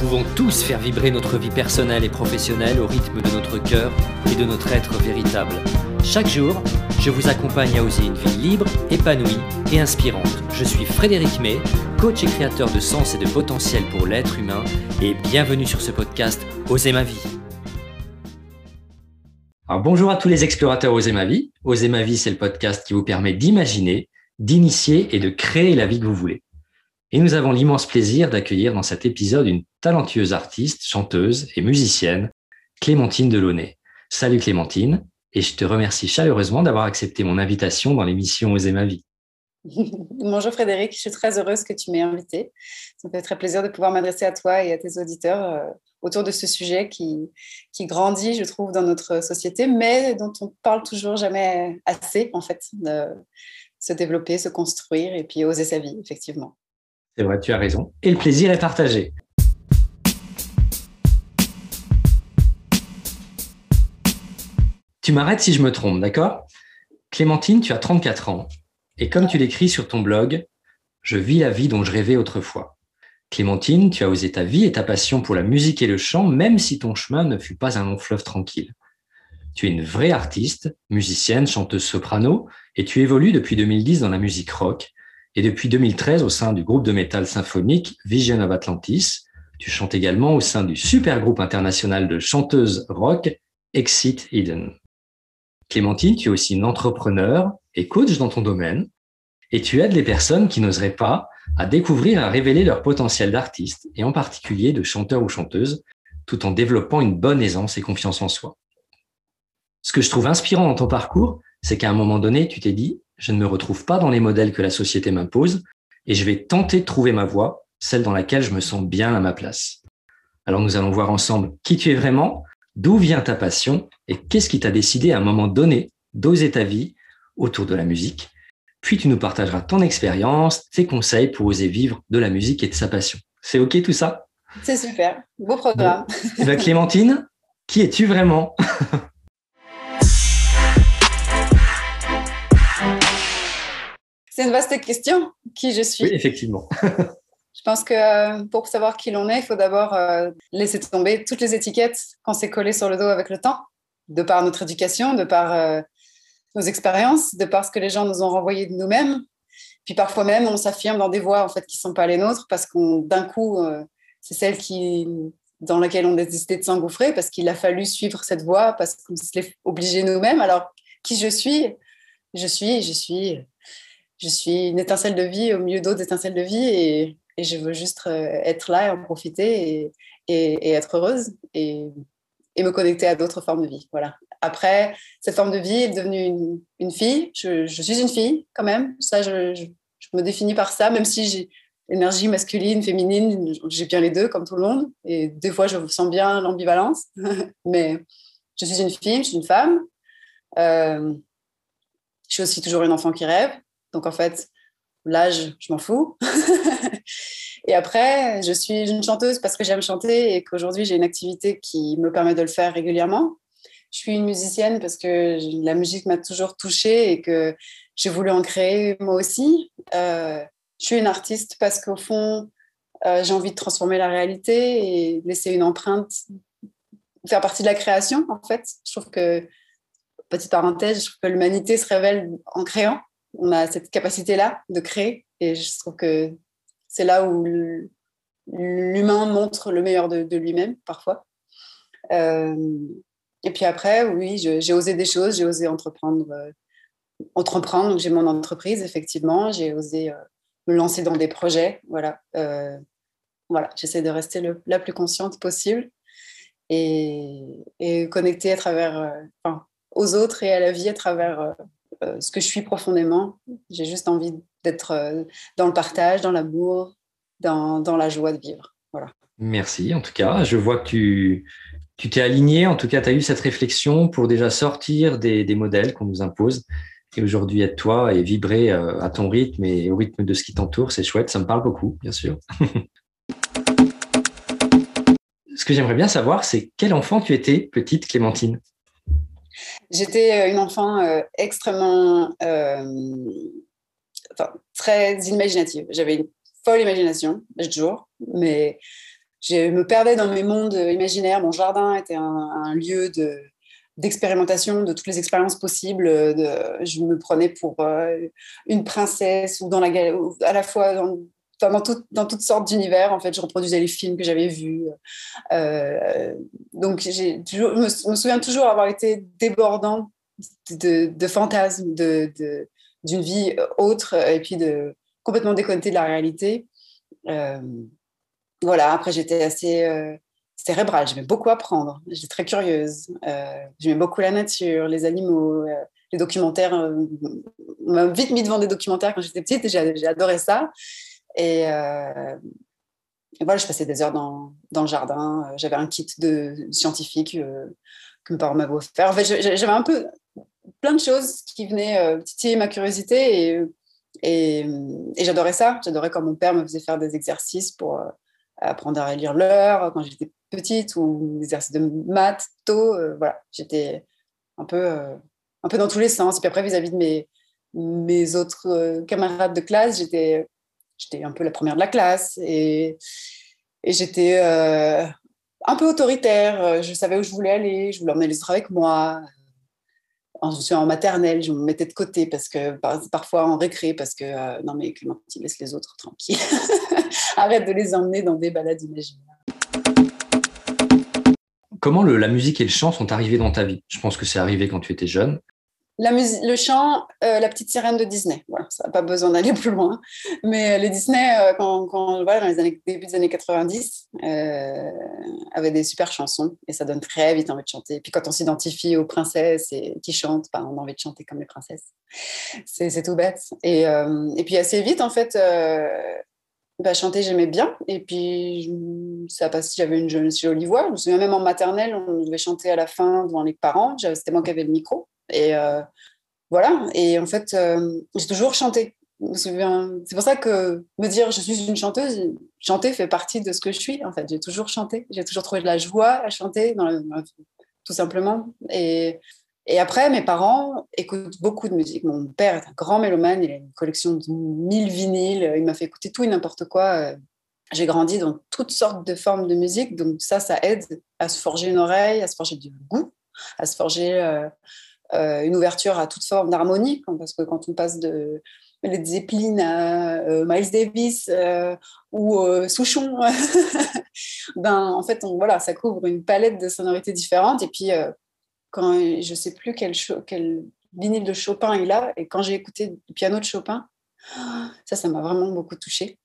pouvons tous faire vibrer notre vie personnelle et professionnelle au rythme de notre cœur et de notre être véritable. Chaque jour, je vous accompagne à oser une vie libre, épanouie et inspirante. Je suis Frédéric May, coach et créateur de sens et de potentiel pour l'être humain et bienvenue sur ce podcast Oser ma vie. Alors bonjour à tous les explorateurs Oser ma vie. Oser ma vie, c'est le podcast qui vous permet d'imaginer, d'initier et de créer la vie que vous voulez. Et nous avons l'immense plaisir d'accueillir dans cet épisode une talentueuse artiste, chanteuse et musicienne, Clémentine Delaunay. Salut Clémentine, et je te remercie chaleureusement d'avoir accepté mon invitation dans l'émission Oser ma vie. Bonjour Frédéric, je suis très heureuse que tu m'aies invité. Ça me fait très plaisir de pouvoir m'adresser à toi et à tes auditeurs euh, autour de ce sujet qui, qui grandit, je trouve, dans notre société, mais dont on parle toujours jamais assez, en fait, de se développer, se construire et puis oser sa vie, effectivement. C'est vrai, tu as raison. Et le plaisir est partagé. Tu m'arrêtes si je me trompe, d'accord? Clémentine, tu as 34 ans. Et comme tu l'écris sur ton blog, je vis la vie dont je rêvais autrefois. Clémentine, tu as osé ta vie et ta passion pour la musique et le chant, même si ton chemin ne fut pas un long fleuve tranquille. Tu es une vraie artiste, musicienne, chanteuse soprano, et tu évolues depuis 2010 dans la musique rock, et depuis 2013 au sein du groupe de métal symphonique Vision of Atlantis. Tu chantes également au sein du super groupe international de chanteuses rock Exit Eden. Clémentine, tu es aussi une entrepreneur et coach dans ton domaine et tu aides les personnes qui n'oseraient pas à découvrir et à révéler leur potentiel d'artiste et en particulier de chanteur ou chanteuse tout en développant une bonne aisance et confiance en soi. Ce que je trouve inspirant dans ton parcours, c'est qu'à un moment donné, tu t'es dit, je ne me retrouve pas dans les modèles que la société m'impose et je vais tenter de trouver ma voie, celle dans laquelle je me sens bien à ma place. Alors nous allons voir ensemble qui tu es vraiment, d'où vient ta passion et qu'est-ce qui t'a décidé à un moment donné d'oser ta vie autour de la musique. Puis tu nous partageras ton expérience, tes conseils pour oser vivre de la musique et de sa passion. C'est OK tout ça? C'est super, beau programme. Eh ben, Clémentine, qui es-tu vraiment? C'est une vaste question, qui je suis. Oui, effectivement. je pense que euh, pour savoir qui l'on est, il faut d'abord euh, laisser tomber toutes les étiquettes qu'on s'est collées sur le dos avec le temps, de par notre éducation, de par euh, nos expériences, de par ce que les gens nous ont renvoyé de nous-mêmes. Puis parfois même, on s'affirme dans des voies en fait qui ne sont pas les nôtres parce qu'on d'un coup, c'est celle qui dans laquelle on a décidé de s'engouffrer parce qu'il a fallu suivre cette voie parce qu'on se l'est obligé nous-mêmes. Alors, qui je suis? Je suis, je suis je suis une étincelle de vie au milieu d'autres étincelles de vie et, je veux juste euh, être là et en profiter et, être heureuse et, me connecter à d'autres formes de vie. Voilà. Après, cette forme de vie est devenue une, fille. Je, suis une fille quand même. Ça, je, me définis par ça, même si j'ai énergie masculine, féminine, j'ai bien les deux comme tout le monde. Et des fois, je sens bien l'ambivalence. Mais je suis une fille, je suis une femme. Euh, je suis aussi toujours une enfant qui rêve. Donc en fait, l'âge, je m'en fous. et après, je suis une chanteuse parce que j'aime chanter et qu'aujourd'hui j'ai une activité qui me permet de le faire régulièrement. Je suis une musicienne parce que la musique m'a toujours touchée et que j'ai voulu en créer moi aussi. Euh, je suis une artiste parce qu'au fond, euh, j'ai envie de transformer la réalité et laisser une empreinte, faire partie de la création en fait. Je trouve que, petite parenthèse, je trouve que l'humanité se révèle en créant on a cette capacité-là de créer. Et je trouve que c'est là où l'humain montre le meilleur de, lui-même, parfois. Euh, et puis après, oui, j'ai osé des choses, j'ai osé entreprendre. Euh, entreprendre, j'ai mon entreprise, effectivement. J'ai osé euh, me lancer dans des projets. Voilà. voilà, j'essaie de rester la plus consciente possible et, et connecter à travers, aux autres et à la vie à travers euh, ce que je suis profondément. J'ai juste envie d'être euh, dans le partage, dans l'amour, dans, la joie de vivre. Voilà. Merci. En tout cas, je vois que tu tu t'es aligné. En tout cas, tu as eu cette réflexion pour déjà sortir des, des modèles qu'on nous impose et aujourd'hui être toi et vibrer euh, à ton rythme et au rythme de ce qui t'entoure. C'est chouette. Ça me parle beaucoup, bien sûr. ce que j'aimerais bien savoir, c'est quel enfant tu étais, petite Clémentine? J'étais euh, une enfant euh, extrêmement, euh, très imaginative. J'avais une folle imagination, toujours, mais je me perdais dans mes mondes imaginaires. Mon jardin était un, lieu de d'expérimentation de toutes les expériences possibles. Je me prenais pour une princesse ou dans la à la fois dans, dans, dans toutes sortes d'univers. En fait, je reproduisais les films que j'avais vus. donc, j'ai je me, souviens toujours avoir été débordant de, de fantasmes, de, d'une vie autre et puis de complètement déconnecté de la réalité. Euh, voilà, après j'étais assez euh, cérébrale, j'aimais beaucoup apprendre, j'étais très curieuse, euh, j'aimais beaucoup la nature, les animaux, les documentaires. on m'a vite mis devant des documentaires quand j'étais petite et j'ai adoré ça. Et, voilà, je passais des heures dans, dans le jardin, j'avais un kit de scientifique que mes parents m'avaient offert. En fait, j'avais un peu plein de choses qui venaient titiller ma curiosité et j'adorais ça. J'adorais quand mon père me faisait faire des exercices pour euh, apprendre à lire l'heure quand j'étais petite ou des exercices de maths tôt. Euh, voilà, j'étais un peu, euh, un peu dans tous les sens. Et puis après, vis-à-vis de mes, mes autres camarades de classe, j'étais, j'étais un peu la première de la classe et, j'étais un peu autoritaire. Je savais où je voulais aller, je voulais emmener les autres avec moi en, en maternelle, je me mettais de côté parce que parfois en récré, parce que euh, non mais Clémentine, laisse les autres tranquilles. Arrête de les emmener dans des balades imaginaires. Comment la musique et le chant sont arrivés dans ta vie? Je pense que c'est arrivé quand tu étais jeune le chant, euh, la petite sirène de Disney. Voilà, ça n'a pas besoin d'aller plus loin. Mais euh, les Disney, euh, quand, voilà, dans les années, début des années 90, euh, avaient des super chansons et ça donne très vite envie de chanter. Et puis quand on s'identifie aux princesses et qui chantent, bah, on a envie de chanter comme les princesses. C'est tout bête. Et, et, puis assez vite, en fait, bah, chanter, j'aimais bien. Et puis ça passe, j'avais une jolie voix. Je me souviens même en maternelle, on devait chanter à la fin devant les parents. C'était moi qui avais le micro. Et euh, voilà. Et en fait, euh, j'ai toujours chanté. C'est pour ça que me dire je suis une chanteuse, chanter fait partie de ce que je suis. En fait, j'ai toujours chanté. J'ai toujours trouvé de la joie à chanter, tout simplement. Et, et après, mes parents écoutent beaucoup de musique. Mon père est un grand mélomane, il a une collection de mille vinyles, il m'a fait écouter tout et n'importe quoi. J'ai grandi dans toutes sortes de formes de musique, donc ça, ça aide à se forger une oreille, à se forger du goût, à se forger euh, euh, une ouverture à toute forme d'harmonie, parce que quand on passe de Led Zeppelin à euh, Miles Davis euh, ou Souchon, ben, en fait, voilà, ça couvre une palette de sonorités différentes. Et puis, quand je sais plus quel, quel vinyle de Chopin il a, et quand j'ai écouté le piano de Chopin, ça, ça m'a vraiment beaucoup touchée.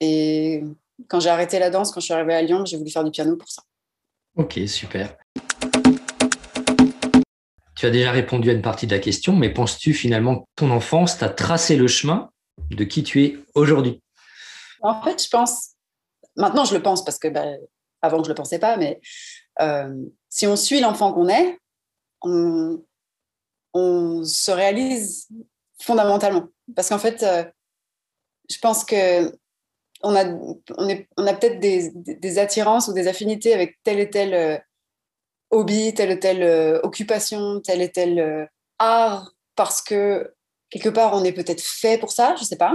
Et quand j'ai arrêté la danse, quand je suis arrivée à Lyon, j'ai voulu faire du piano pour ça. Ok, super. Tu as déjà répondu à une partie de la question, mais penses-tu finalement que ton enfance t'a tracé le chemin de qui tu es aujourd'hui? En fait, je pense, maintenant je le pense parce que ben, avant je ne le pensais pas, mais euh, si on suit l'enfant qu'on est, on, se réalise fondamentalement. Parce qu'en fait, euh, je pense que on a, peut-être des, des, attirances ou des affinités avec tel et tel euh, hobby, telle ou telle euh, occupation, tel et tel euh, art, parce que quelque part, on est peut-être fait pour ça, je ne sais pas.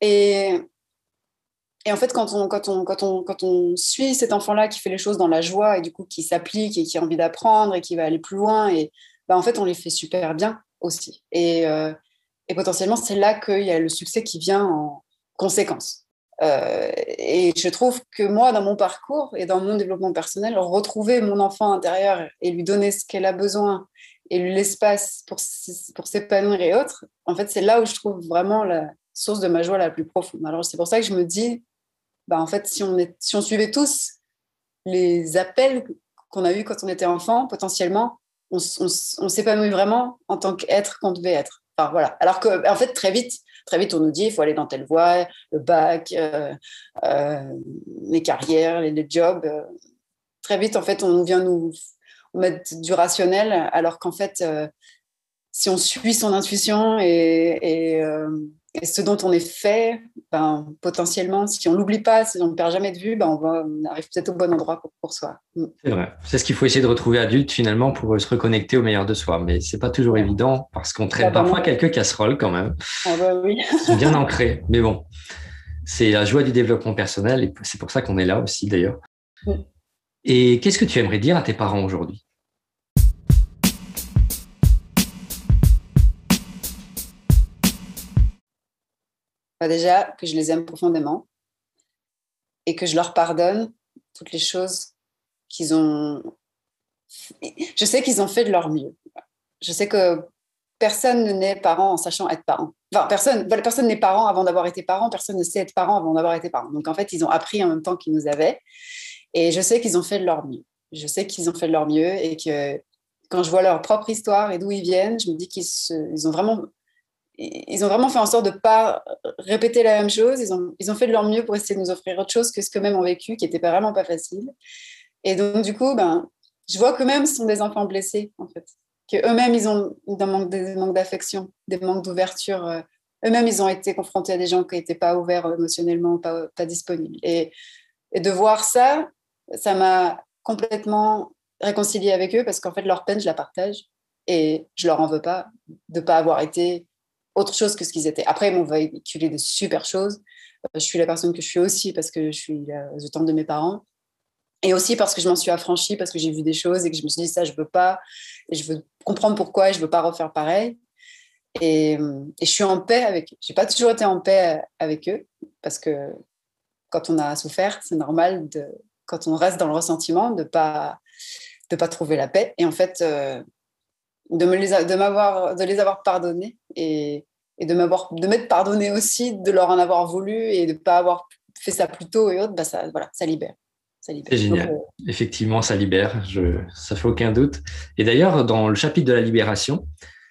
Et, en fait, quand on, suit cet enfant-là qui fait les choses dans la joie et du coup qui s'applique et qui a envie d'apprendre et qui va aller plus loin, et bah, en fait, on les fait super bien aussi. Et, euh, et potentiellement, c'est là qu'il y a le succès qui vient en conséquence. Euh, et je trouve que moi, dans mon parcours et dans mon développement personnel, retrouver mon enfant intérieur et lui donner ce qu'elle a besoin et l'espace pour, pour s'épanouir et autres, en fait, c'est là où je trouve vraiment la source de ma joie la plus profonde. Alors, c'est pour ça que je me dis, bah, en fait, si on, si on suivait tous les appels qu'on a eus quand on était enfant, potentiellement, on, on, on s'épanouit vraiment en tant qu'être qu'on devait être. Enfin, voilà. Alors que, en fait, très vite, très vite, on nous dit il faut aller dans telle voie, le bac, euh, euh, les carrières, les, jobs. Euh. très vite, en fait, on vient nous mettre du rationnel, alors qu'en fait, si on suit son intuition et, ce dont on est fait, ben, potentiellement, si on l'oublie pas, si on ne perd jamais de vue, ben, on, va, on arrive peut-être au bon endroit pour, soi. Mm. C'est vrai. C'est ce qu'il faut essayer de retrouver adulte finalement pour se reconnecter au meilleur de soi. Mais c'est pas toujours évident parce qu'on traîne parfois quelques casseroles quand même. Ah bah oui. Bien ancrés. Mais bon, C'est la joie du développement personnel et c'est pour ça qu'on est là aussi d'ailleurs. Et qu'est-ce que tu aimerais dire à tes parents aujourd'hui? Déjà, que je les aime profondément et que je leur pardonne toutes les choses qu'ils ont. Je sais qu'ils ont fait de leur mieux. Je sais que personne ne naît parent en sachant être parent. Enfin, personne, personne n'est parent avant d'avoir été parent, personne ne sait être parent avant d'avoir été parent. Donc, en fait, ils ont appris en même temps qu'ils nous avaient. Et je sais qu'ils ont fait de leur mieux. Je sais qu'ils ont fait de leur mieux et que quand je vois leur propre histoire et d'où ils viennent, je me dis qu'ils ils ont vraiment ils ont vraiment fait en sorte de ne pas répéter la même chose. Ils ont, ils ont fait de leur mieux pour essayer de nous offrir autre chose que ce qu'eux-mêmes ont vécu, qui n'était vraiment pas facile. Et donc, du coup, ben, je vois qu'eux-mêmes sont des enfants blessés, en fait. Qu'eux-mêmes, ils ont des manques, d'affection, des manques d'ouverture. Euh, eux-mêmes, ils ont été confrontés à des gens qui n'étaient pas ouverts émotionnellement, pas, disponibles. Et, et de voir ça, ça m'a complètement réconciliée avec eux parce qu'en fait, leur peine, je la partage. Et je leur en veux pas de ne pas avoir été autre chose que ce qu'ils étaient. Après, ils m'ont véhiculé de super choses. Euh, je suis la personne que je suis aussi parce que je suis le temps de mes parents. Et aussi parce que je m'en suis affranchie, parce que j'ai vu des choses et que je me suis dit ça, je veux pas. Et je veux comprendre pourquoi et je veux pas refaire pareil. Et, je suis en paix avec eux. Je n'ai pas toujours été en paix avec eux parce que quand on a souffert, c'est normal, de, quand on reste dans le ressentiment, de pas, de pas trouver la paix. Et en fait, euh, de, me les, de, de les avoir pardonnés et, et de, m'avoir, de m'être pardonné aussi, de leur en avoir voulu et de ne pas avoir fait ça plus tôt et autres, bah ça, voilà, ça libère. Ça libère. C'est génial. Euh, Effectivement, ça libère, je, ça fait aucun doute. Et d'ailleurs, dans le chapitre de la libération,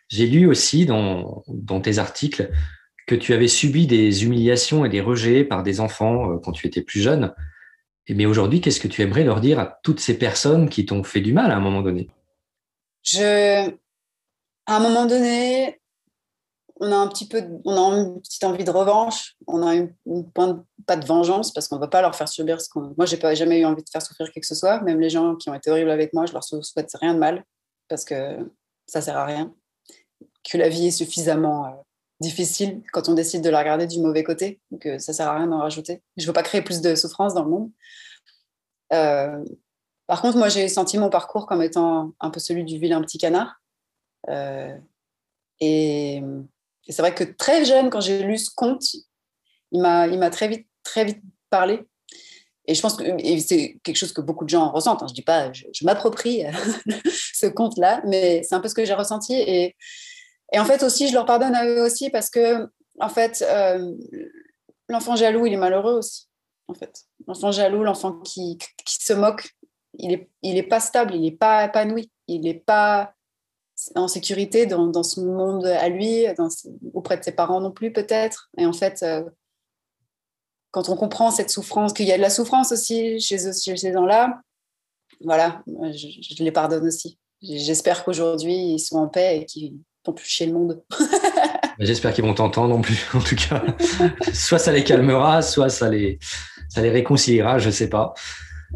j'ai lu aussi dans, dans tes articles que tu avais subi des humiliations et des rejets par des enfants euh, quand tu étais plus jeune. Mais aujourd'hui, qu'est-ce que tu aimerais leur dire à toutes ces personnes qui t'ont fait du mal à un moment donné? Je, à un moment donné, on a un petit peu, on a une petite envie de revanche, on a une, point pas de vengeance parce qu'on ne va pas leur faire subir ce qu'on. Moi, j'ai pas jamais eu envie de faire souffrir qui que ce soit, même les gens qui ont été horribles avec moi, je leur souhaite rien de mal parce que ça sert à rien. Que la vie est suffisamment euh, difficile quand on décide de la regarder du mauvais côté, que ça sert à rien d'en rajouter. Je veux pas créer plus de souffrance dans le monde. Euh, par contre, moi, j'ai senti mon parcours comme étant un peu celui du vilain petit canard. Euh, et, c'est vrai que très jeune, quand j'ai lu ce conte, il m'a très vite, très vite parlé. Et je pense que c'est quelque chose que beaucoup de gens ressentent. Hein. Je ne dis pas, je, m'approprie ce conte-là, mais c'est un peu ce que j'ai ressenti. Et, et, en fait aussi, je leur pardonne à eux aussi parce que, en fait, euh, l'enfant jaloux, il est malheureux aussi. En fait, l'enfant jaloux, l'enfant qui, qui, se moque, il n'est il est pas stable, il n'est pas épanoui, il n'est pas en sécurité dans, dans, ce monde à lui, dans, auprès de ses parents non plus peut-être. Et en fait, euh, quand on comprend cette souffrance, qu'il y a de la souffrance aussi chez, chez ces gens-là, voilà, je, les pardonne aussi. J'espère qu'aujourd'hui, ils sont en paix et qu'ils vont plus chier le monde. J'espère qu'ils vont t'entendre non plus, en tout cas. soit ça les calmera, soit ça les, ça les réconciliera, je ne sais pas.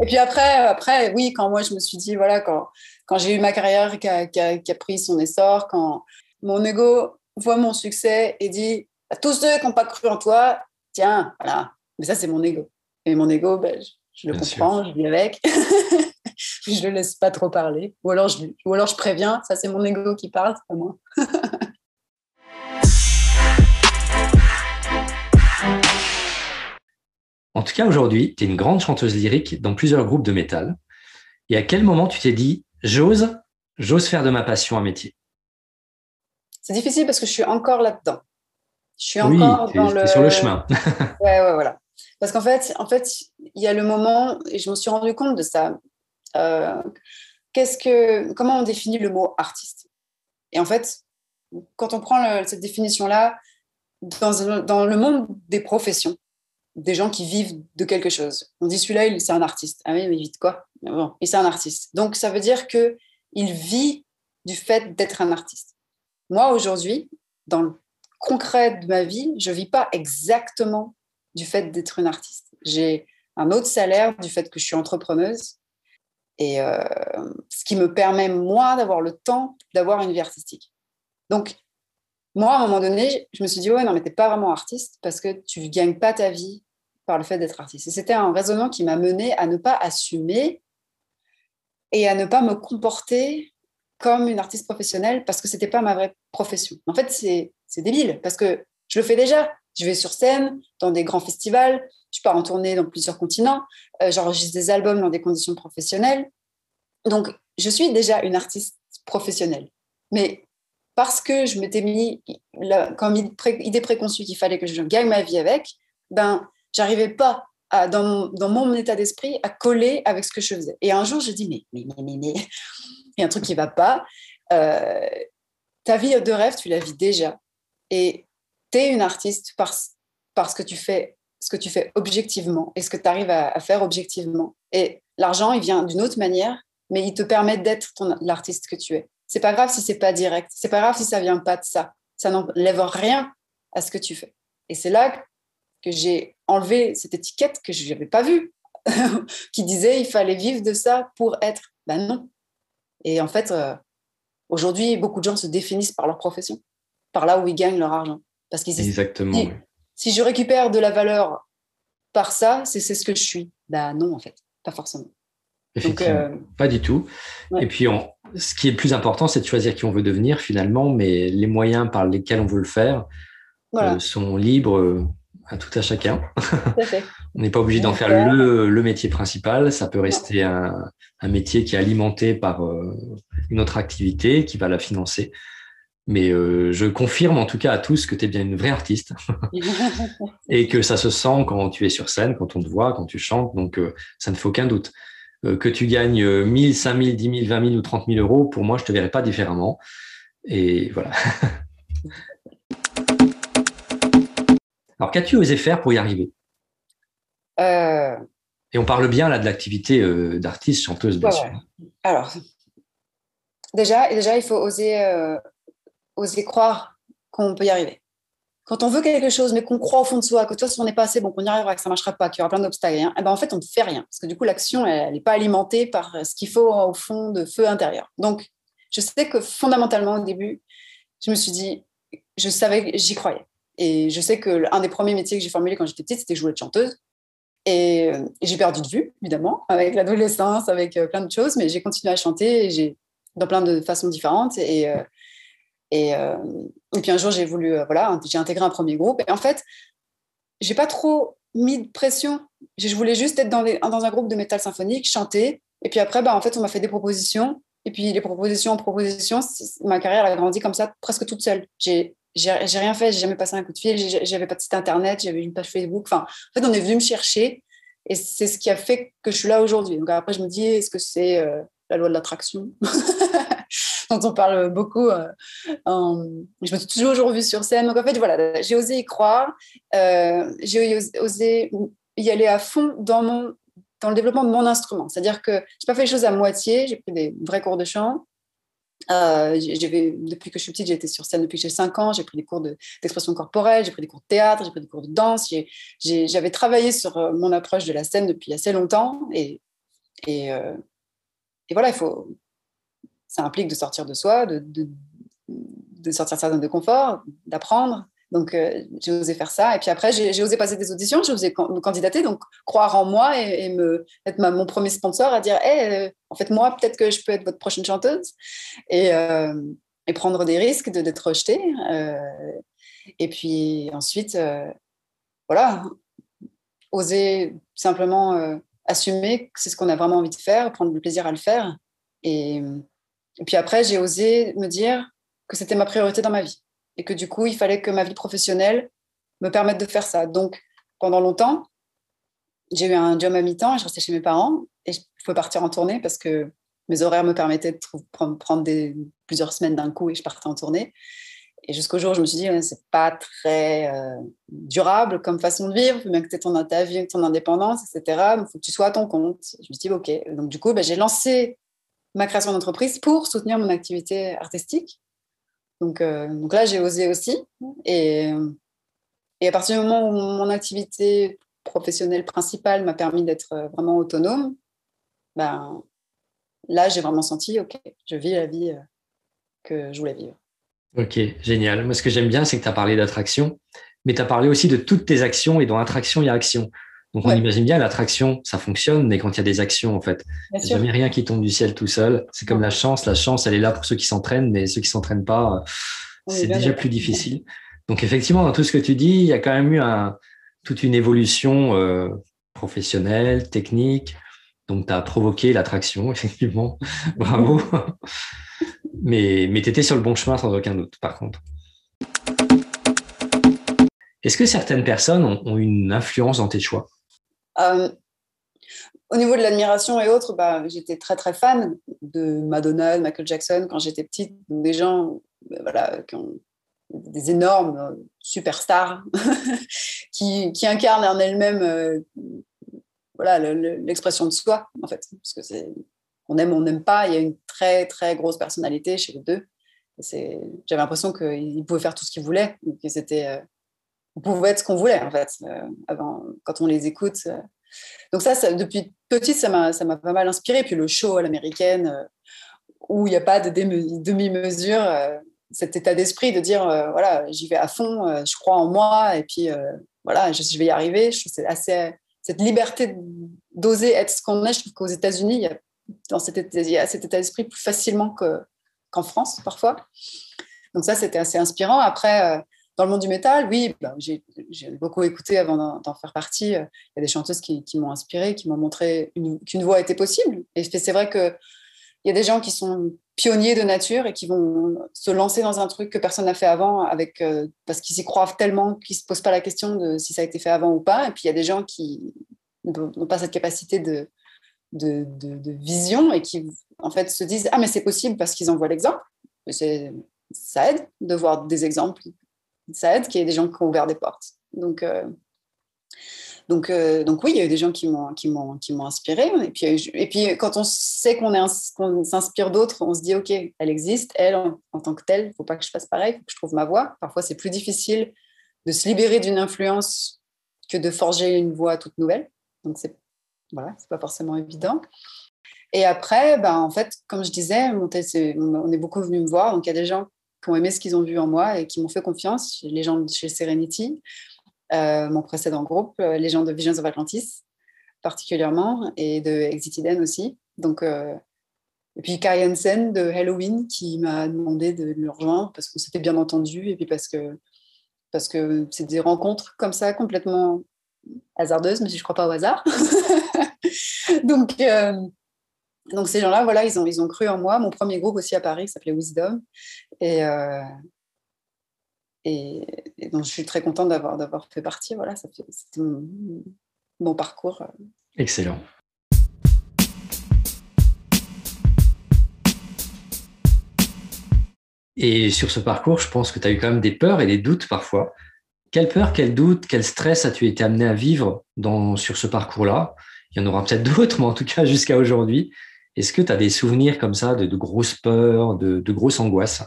Et puis après, après, oui, quand moi je me suis dit, voilà, quand, quand j'ai eu ma carrière qui a, qui, a, pris son essor, quand mon ego voit mon succès et dit à tous ceux qui n'ont pas cru en toi, tiens, voilà. Mais ça, c'est mon ego. Et mon ego, ben, je, le comprends, je vis avec. je ne le laisse pas trop parler. Ou alors je, ou alors je préviens, ça, c'est mon ego qui parle, c'est pas moi. En tout cas, aujourd'hui, tu es une grande chanteuse lyrique dans plusieurs groupes de métal. Et à quel moment tu t'es dit, j'ose, j'ose faire de ma passion un métier C'est difficile parce que je suis encore là-dedans. Je suis encore dans le... sur le chemin. ouais, ouais, voilà. Parce qu'en fait, en fait, il y a le moment, et je me suis rendu compte de ça. Euh, qu'est-ce que, comment on définit le mot artiste? Et en fait, quand on prend cette définition-là, dans, dans, le monde des professions, des gens qui vivent de quelque chose. On dit celui-là, c'est un artiste. Ah oui, mais il vit de quoi? Bon, Et c'est un artiste. Donc ça veut dire que il vit du fait d'être un artiste. Moi aujourd'hui, dans le concret de ma vie, je vis pas exactement du fait d'être une artiste. J'ai un autre salaire du fait que je suis entrepreneuse et euh, ce qui me permet moi d'avoir le temps d'avoir une vie artistique. Donc moi, à un moment donné, je me suis dit, ouais, non, mais t'es pas vraiment artiste parce que tu gagnes pas ta vie par le fait d'être artiste. Et c'était un raisonnement qui m'a mené à ne pas assumer et à ne pas me comporter comme une artiste professionnelle parce que c'était pas ma vraie profession. En fait, c'est débile parce que je le fais déjà. Je vais sur scène dans des grands festivals, je pars en tournée dans plusieurs continents, euh, j'enregistre des albums dans des conditions professionnelles. Donc, je suis déjà une artiste professionnelle. Mais parce que je m'étais mis comme idée préconçue qu'il fallait que je gagne ma vie avec, ben, j'arrivais pas dans, mon état d'esprit à coller avec ce que je faisais. Et un jour, je dis, mais, mais, mais, mais, mais, il y a un truc qui va pas. Euh, ta vie de rêve, tu la vis déjà. Et tu es une artiste parce, parce que tu fais ce que tu fais objectivement et ce que tu arrives à, faire objectivement. Et l'argent, il vient d'une autre manière, mais il te permet d'être l'artiste que tu es. C'est pas grave si c'est pas direct. C'est pas grave si ça vient pas de ça. Ça n'enlève rien à ce que tu fais. Et c'est là que j'ai enlevé cette étiquette que je n'avais pas vue, qui disait il fallait vivre de ça pour être. Ben non. Et en fait, euh, aujourd'hui, beaucoup de gens se définissent par leur profession, par là où ils gagnent leur argent. Parce qu'ils Exactement. Si, si, je récupère de la valeur par ça, c'est ce que je suis. Ben non, en fait, pas forcément. Effectivement, euh, pas du tout. Et puis, on, ce qui est le plus important, c'est de choisir qui on veut devenir finalement, mais les moyens par lesquels on veut le faire euh, sont libres euh, à tout à chacun. on n'est pas obligé d'en faire le, le, métier principal. Ça peut rester un, un, métier qui est alimenté par une autre activité qui va la financer. Mais je confirme en tout cas à tous que tu es bien une vraie artiste et que ça se sent quand tu es sur scène, quand on te voit, quand tu chantes. Donc, ça ne fait aucun doute. Euh, que tu gagnes 1000, 5000, 10 000, 20 000 ou 30 000 euros, pour moi, je ne te verrai pas différemment. Et voilà. Alors, qu'as-tu osé faire pour y arriver? Euh. Et on parle bien là de l'activité euh, d'artiste, chanteuse, bien sûr. Alors, déjà, déjà, il faut oser, oser croire qu'on peut y arriver quand on veut quelque chose, mais qu'on croit au fond de soi, que toi, si on n'est pas assez bon, qu'on n'y arrivera, que ça ne marchera pas, qu'il y aura plein d'obstacles, hein, ben, en fait, on ne fait rien. Parce que du coup, l'action, elle n'est pas alimentée par ce qu'il faut au fond de feu intérieur. Donc, je sais que fondamentalement, au début, je me suis dit, je savais, j'y croyais. Et je sais que l'un des premiers métiers que j'ai formulé quand j'étais petite, c'était jouer de chanteuse. Et, euh, j'ai perdu de vue, évidemment, avec l'adolescence, avec euh, plein de choses, mais j'ai continué à chanter et j'ai, dans plein de façons différentes. Et, euh, et, euh, et puis un jour, j'ai voulu, euh, voilà, j'ai intégré un premier groupe. Et en fait, j'ai pas trop mis de pression. Je voulais juste être dans, dans un groupe de métal symphonique, chanter. Et puis après, bah, en fait, on m'a fait des propositions. Et puis les propositions en propositions, ma carrière a grandi comme ça, presque toute seule. J'ai j'ai rien fait, j'ai jamais passé un coup de fil, j'avais pas de site internet, j'avais une page Facebook. Enfin, en fait, on est venu me chercher et c'est ce qui a fait que je suis là aujourd'hui. Donc après, je me dis, est-ce que c'est euh, la loi de l'attraction? on parle beaucoup. Euh, je me suis toujours vue sur scène. Donc en fait, voilà, j'ai osé y croire. Euh, j'ai osé y aller à fond dans, mon, dans le développement de mon instrument. C'est-à-dire que je n'ai pas fait les choses à moitié. J'ai pris des vrais cours de chant. Euh, depuis que je suis petite, j'ai été sur scène depuis que j'ai 5 ans. J'ai pris des cours d'expression corporelle, j'ai pris des cours de théâtre, j'ai pris des cours de danse. J'avais travaillé sur mon approche de la scène depuis assez longtemps. Et, et, et voilà, il faut, ça implique de sortir de soi, de, sortir de sa zone de confort, d'apprendre. Donc, euh, j'ai osé faire ça. Et puis après, j'ai osé passer des auditions, j'ai osé me candidater, donc croire en moi et, être mon premier sponsor à dire hey, euh, en fait, moi, peut-être que je peux être votre prochaine chanteuse. Et, euh, prendre des risques d'être rejetée. et puis ensuite, voilà, oser simplement assumer que c'est ce qu'on a vraiment envie de faire, prendre du plaisir à le faire. Et, et puis après, j'ai osé me dire que c'était ma priorité dans ma vie et que du coup, il fallait que ma vie professionnelle me permette de faire ça. Donc, pendant longtemps, j'ai eu un job à mi-temps je restais chez mes parents et je pouvais partir en tournée parce que mes horaires me permettaient de prendre plusieurs semaines d'un coup et je partais en tournée. Et jusqu'au jour où je me suis dit, c'est pas très euh, durable comme façon de vivre, bien que tu aies ta vie, ton indépendance, etc. Il faut que tu sois à ton compte. Je me suis dit, OK. Donc, du coup, ben, j'ai lancé ma création d'entreprise pour soutenir mon activité artistique. Donc, euh, donc là, j'ai osé aussi. Et, et à partir du moment où mon activité professionnelle principale m'a permis d'être euh, vraiment autonome, ben, là, j'ai vraiment senti, OK, je vis la vie euh, que je voulais vivre. Ok, génial. Moi, ce que j'aime bien, c'est que tu as parlé d'attraction, mais tu as parlé aussi de toutes tes actions, et dans attraction, il y a action. Donc, on imagine bien l'attraction, ça fonctionne, mais quand il y a des actions, en fait, il n'y a jamais rien qui tombe du ciel tout seul. C'est comme la chance. La chance, elle est là pour ceux qui s'entraînent, mais ceux qui s'entraînent pas, c'est déjà plus difficile. Donc, effectivement, dans tout ce que tu dis, il y a quand même eu un, toute une évolution euh, professionnelle, technique. Donc, tu as provoqué l'attraction, effectivement. Bravo. mais mais tu étais sur le bon chemin sans aucun doute, par contre. Est-ce que certaines personnes ont, une influence dans tes choix? euh, Au niveau de l'admiration et autres, bah, j'étais très très fan de Madonna, Michael Jackson quand j'étais petite. des gens euh, voilà, qui ont des énormes euh, superstars qui, incarnent en elles-mêmes voilà, l'expression de soi, en fait. Parce que on aime, on n'aime pas. Il y a une très très grosse personnalité chez les deux. J'avais l'impression qu'ils pouvaient faire tout ce qu'ils voulaient, que c'était on pouvait être ce qu'on voulait en fait euh, avant quand on les écoute euh. donc ça, depuis petite ça m'a pas mal inspiré. Puis le show à l'américaine euh, où il n'y a pas de demi-mesure cet état d'esprit de dire voilà j'y vais à fond je crois en moi et puis voilà je, vais y arriver. Je assez cette liberté d'oser être ce qu'on est. Je trouve qu'aux États-Unis il y a dans cet état, état d'esprit plus facilement que qu'en France parfois. Donc ça c'était assez inspirant. Après dans le monde du métal, oui, bah, j'ai beaucoup écouté avant d'en faire partie. Il y a des chanteuses qui, m'ont inspiré, qui m'ont montré qu'une voix était possible. Et c'est vrai qu'il y a des gens qui sont pionniers de nature et qui vont se lancer dans un truc que personne n'a fait avant euh, parce qu'ils y croient tellement qu'ils ne se posent pas la question de si ça a été fait avant ou pas. Et puis il y a des gens qui n'ont pas cette capacité de, de, de, vision et qui en fait se disent Ah, mais c'est possible parce qu'ils en voient l'exemple. Ça aide de voir des exemples ça aide qu'il y ait des gens qui ont ouvert des portes. Donc, euh, donc, euh, donc oui, il y a eu des gens qui m'ont, qui m'ont, qui m'ont inspiré. Et puis, et puis, quand on sait qu'on, est, qu'on s'inspire d'autres, on se dit, OK, elle existe, elle, en, tant que telle, il ne faut pas que je fasse pareil, il faut que je trouve ma voix. Parfois, c'est plus difficile de se libérer d'une influence que de forger une voix toute nouvelle. Donc, c'est voilà, c'est pas forcément évident. Et après, ben, en fait, comme je disais, on est beaucoup venu me voir. Donc, il y a des gens qui ont aimé ce qu'ils ont vu en moi et qui m'ont fait confiance. Les gens de chez Serenity, euh, mon précédent groupe, euh, les gens de Visions of Atlantis particulièrement, et de Exit Eden aussi. Donc, euh, et puis Kai Hansen de Halloween qui m'a demandé de le rejoindre parce qu'on s'était bien entendu et puis parce que parce que c'est des rencontres comme ça complètement hasardeuses, mais je ne crois pas au hasard. Donc, donc ces gens-là, voilà, ils ont, ils ont cru en moi. Mon premier groupe aussi à Paris s'appelait Wisdom. Et, euh, et, donc je suis très contente d'avoir, d'avoir fait partie. Voilà, ça c'était mon, parcours. Excellent. Et sur ce parcours, je pense que tu as eu quand même des peurs et des doutes parfois. Quelle peur, quel doute, quel stress as-tu été amené à vivre dans, sur ce parcours-là? Il y en aura peut-être d'autres, mais en tout cas jusqu'à aujourd'hui. Est-ce que tu as des souvenirs comme ça de, grosses peurs, de, grosses angoisses?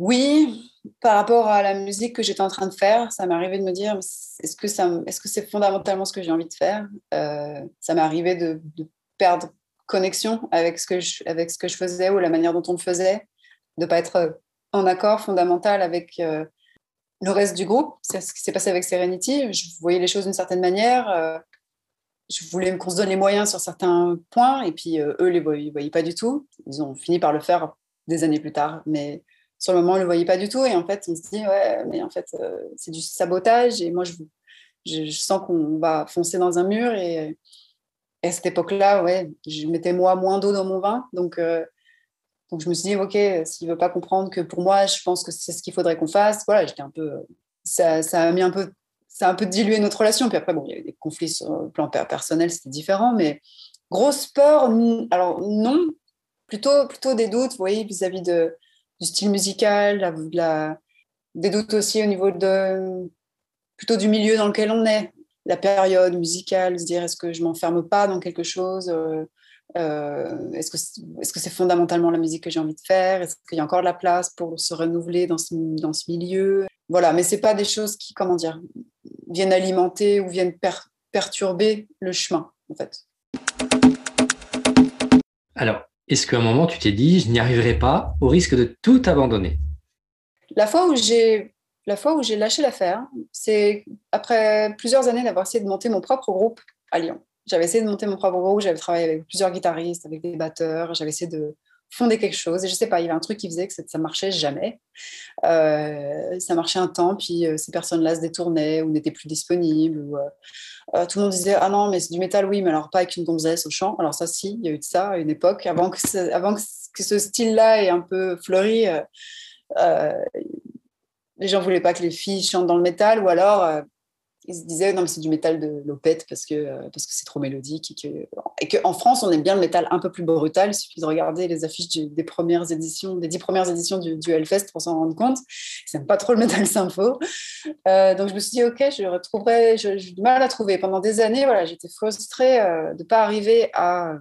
Oui, par rapport à la musique que j'étais en train de faire, ça m'est arrivé de me dire est-ce que c'est fondamentalement ce que j'ai envie de faire? Euh, Ça m'est arrivé de, perdre connexion avec ce que je, faisais ou la manière dont on le faisait, de pas être en accord fondamental avec euh, le reste du groupe. C'est ce qui s'est passé avec Serenity. Je voyais les choses d'une certaine manière. Euh, je voulais qu'on se donne les moyens sur certains points, et puis euh, eux, les voyaient, voyaient pas du tout. Ils ont fini par le faire des années plus tard, mais sur le moment, ils le voyaient pas du tout. Et en fait, on se dit, ouais, mais en fait, euh, c'est du sabotage, et moi, je, sens qu'on va foncer dans un mur, et, à cette époque-là, ouais, je mettais moi moins d'eau dans mon vin, donc, euh, je me suis dit, ok, s'il veut pas comprendre que pour moi, je pense que c'est ce qu'il faudrait qu'on fasse, voilà, j'étais un peu, ça, a mis un peu ça un peu dilué notre relation. Puis après, bon, il y avait des conflits sur le plan personnel, c'était différent, mais grosse peur, alors non, plutôt, plutôt des doutes, vous voyez, vis-à-vis de, du style musical, des doutes aussi au niveau de plutôt du milieu dans lequel on est, la période musicale, se dire est-ce que je m'enferme pas dans quelque chose euh, euh, Est-ce que est-ce que c'est fondamentalement la musique que j'ai envie de faire Est-ce qu'il y a encore de la place pour se renouveler dans ce, dans ce milieu? Voilà, mais c'est pas des choses qui, comment dire, viennent alimenter ou viennent perturber le chemin, en fait. Alors, est-ce qu'à un moment, tu t'es dit, je n'y arriverai pas, au risque de tout abandonner? La fois où j'ai la fois où j'ai lâché l'affaire, c'est après plusieurs années d'avoir essayé de monter mon propre groupe à Lyon. J'avais essayé de monter mon propre groupe, j'avais travaillé avec plusieurs guitaristes, avec des batteurs, j'avais essayé de fonder quelque chose. Et je sais pas, il y avait un truc qui faisait que ça marchait jamais. Euh, ça marchait un temps, puis euh, ces personnes-là se détournaient ou n'étaient plus disponibles. Ou, euh, tout le monde disait Ah non, mais c'est du métal, oui, mais alors pas avec une gonzesse au chant. Alors, ça, si, il y a eu de ça à une époque. Avant que, avant que ce style-là ait un peu fleuri, les gens voulaient pas que les filles chantent dans le métal ou alors ils se disaient non mais c'est du métal de l'opette parce que euh, parce que c'est trop mélodique et que en France on aime bien le métal un peu plus brutal. Il suffit de regarder les affiches des premières éditions des dix premières éditions du, du Hellfest pour s'en rendre compte. Ils n'aiment pas trop le métal sympho euh, donc je me suis dit ok je retrouverai j'ai du mal à trouver. Pendant des années voilà j'étais frustrée euh, de pas arriver à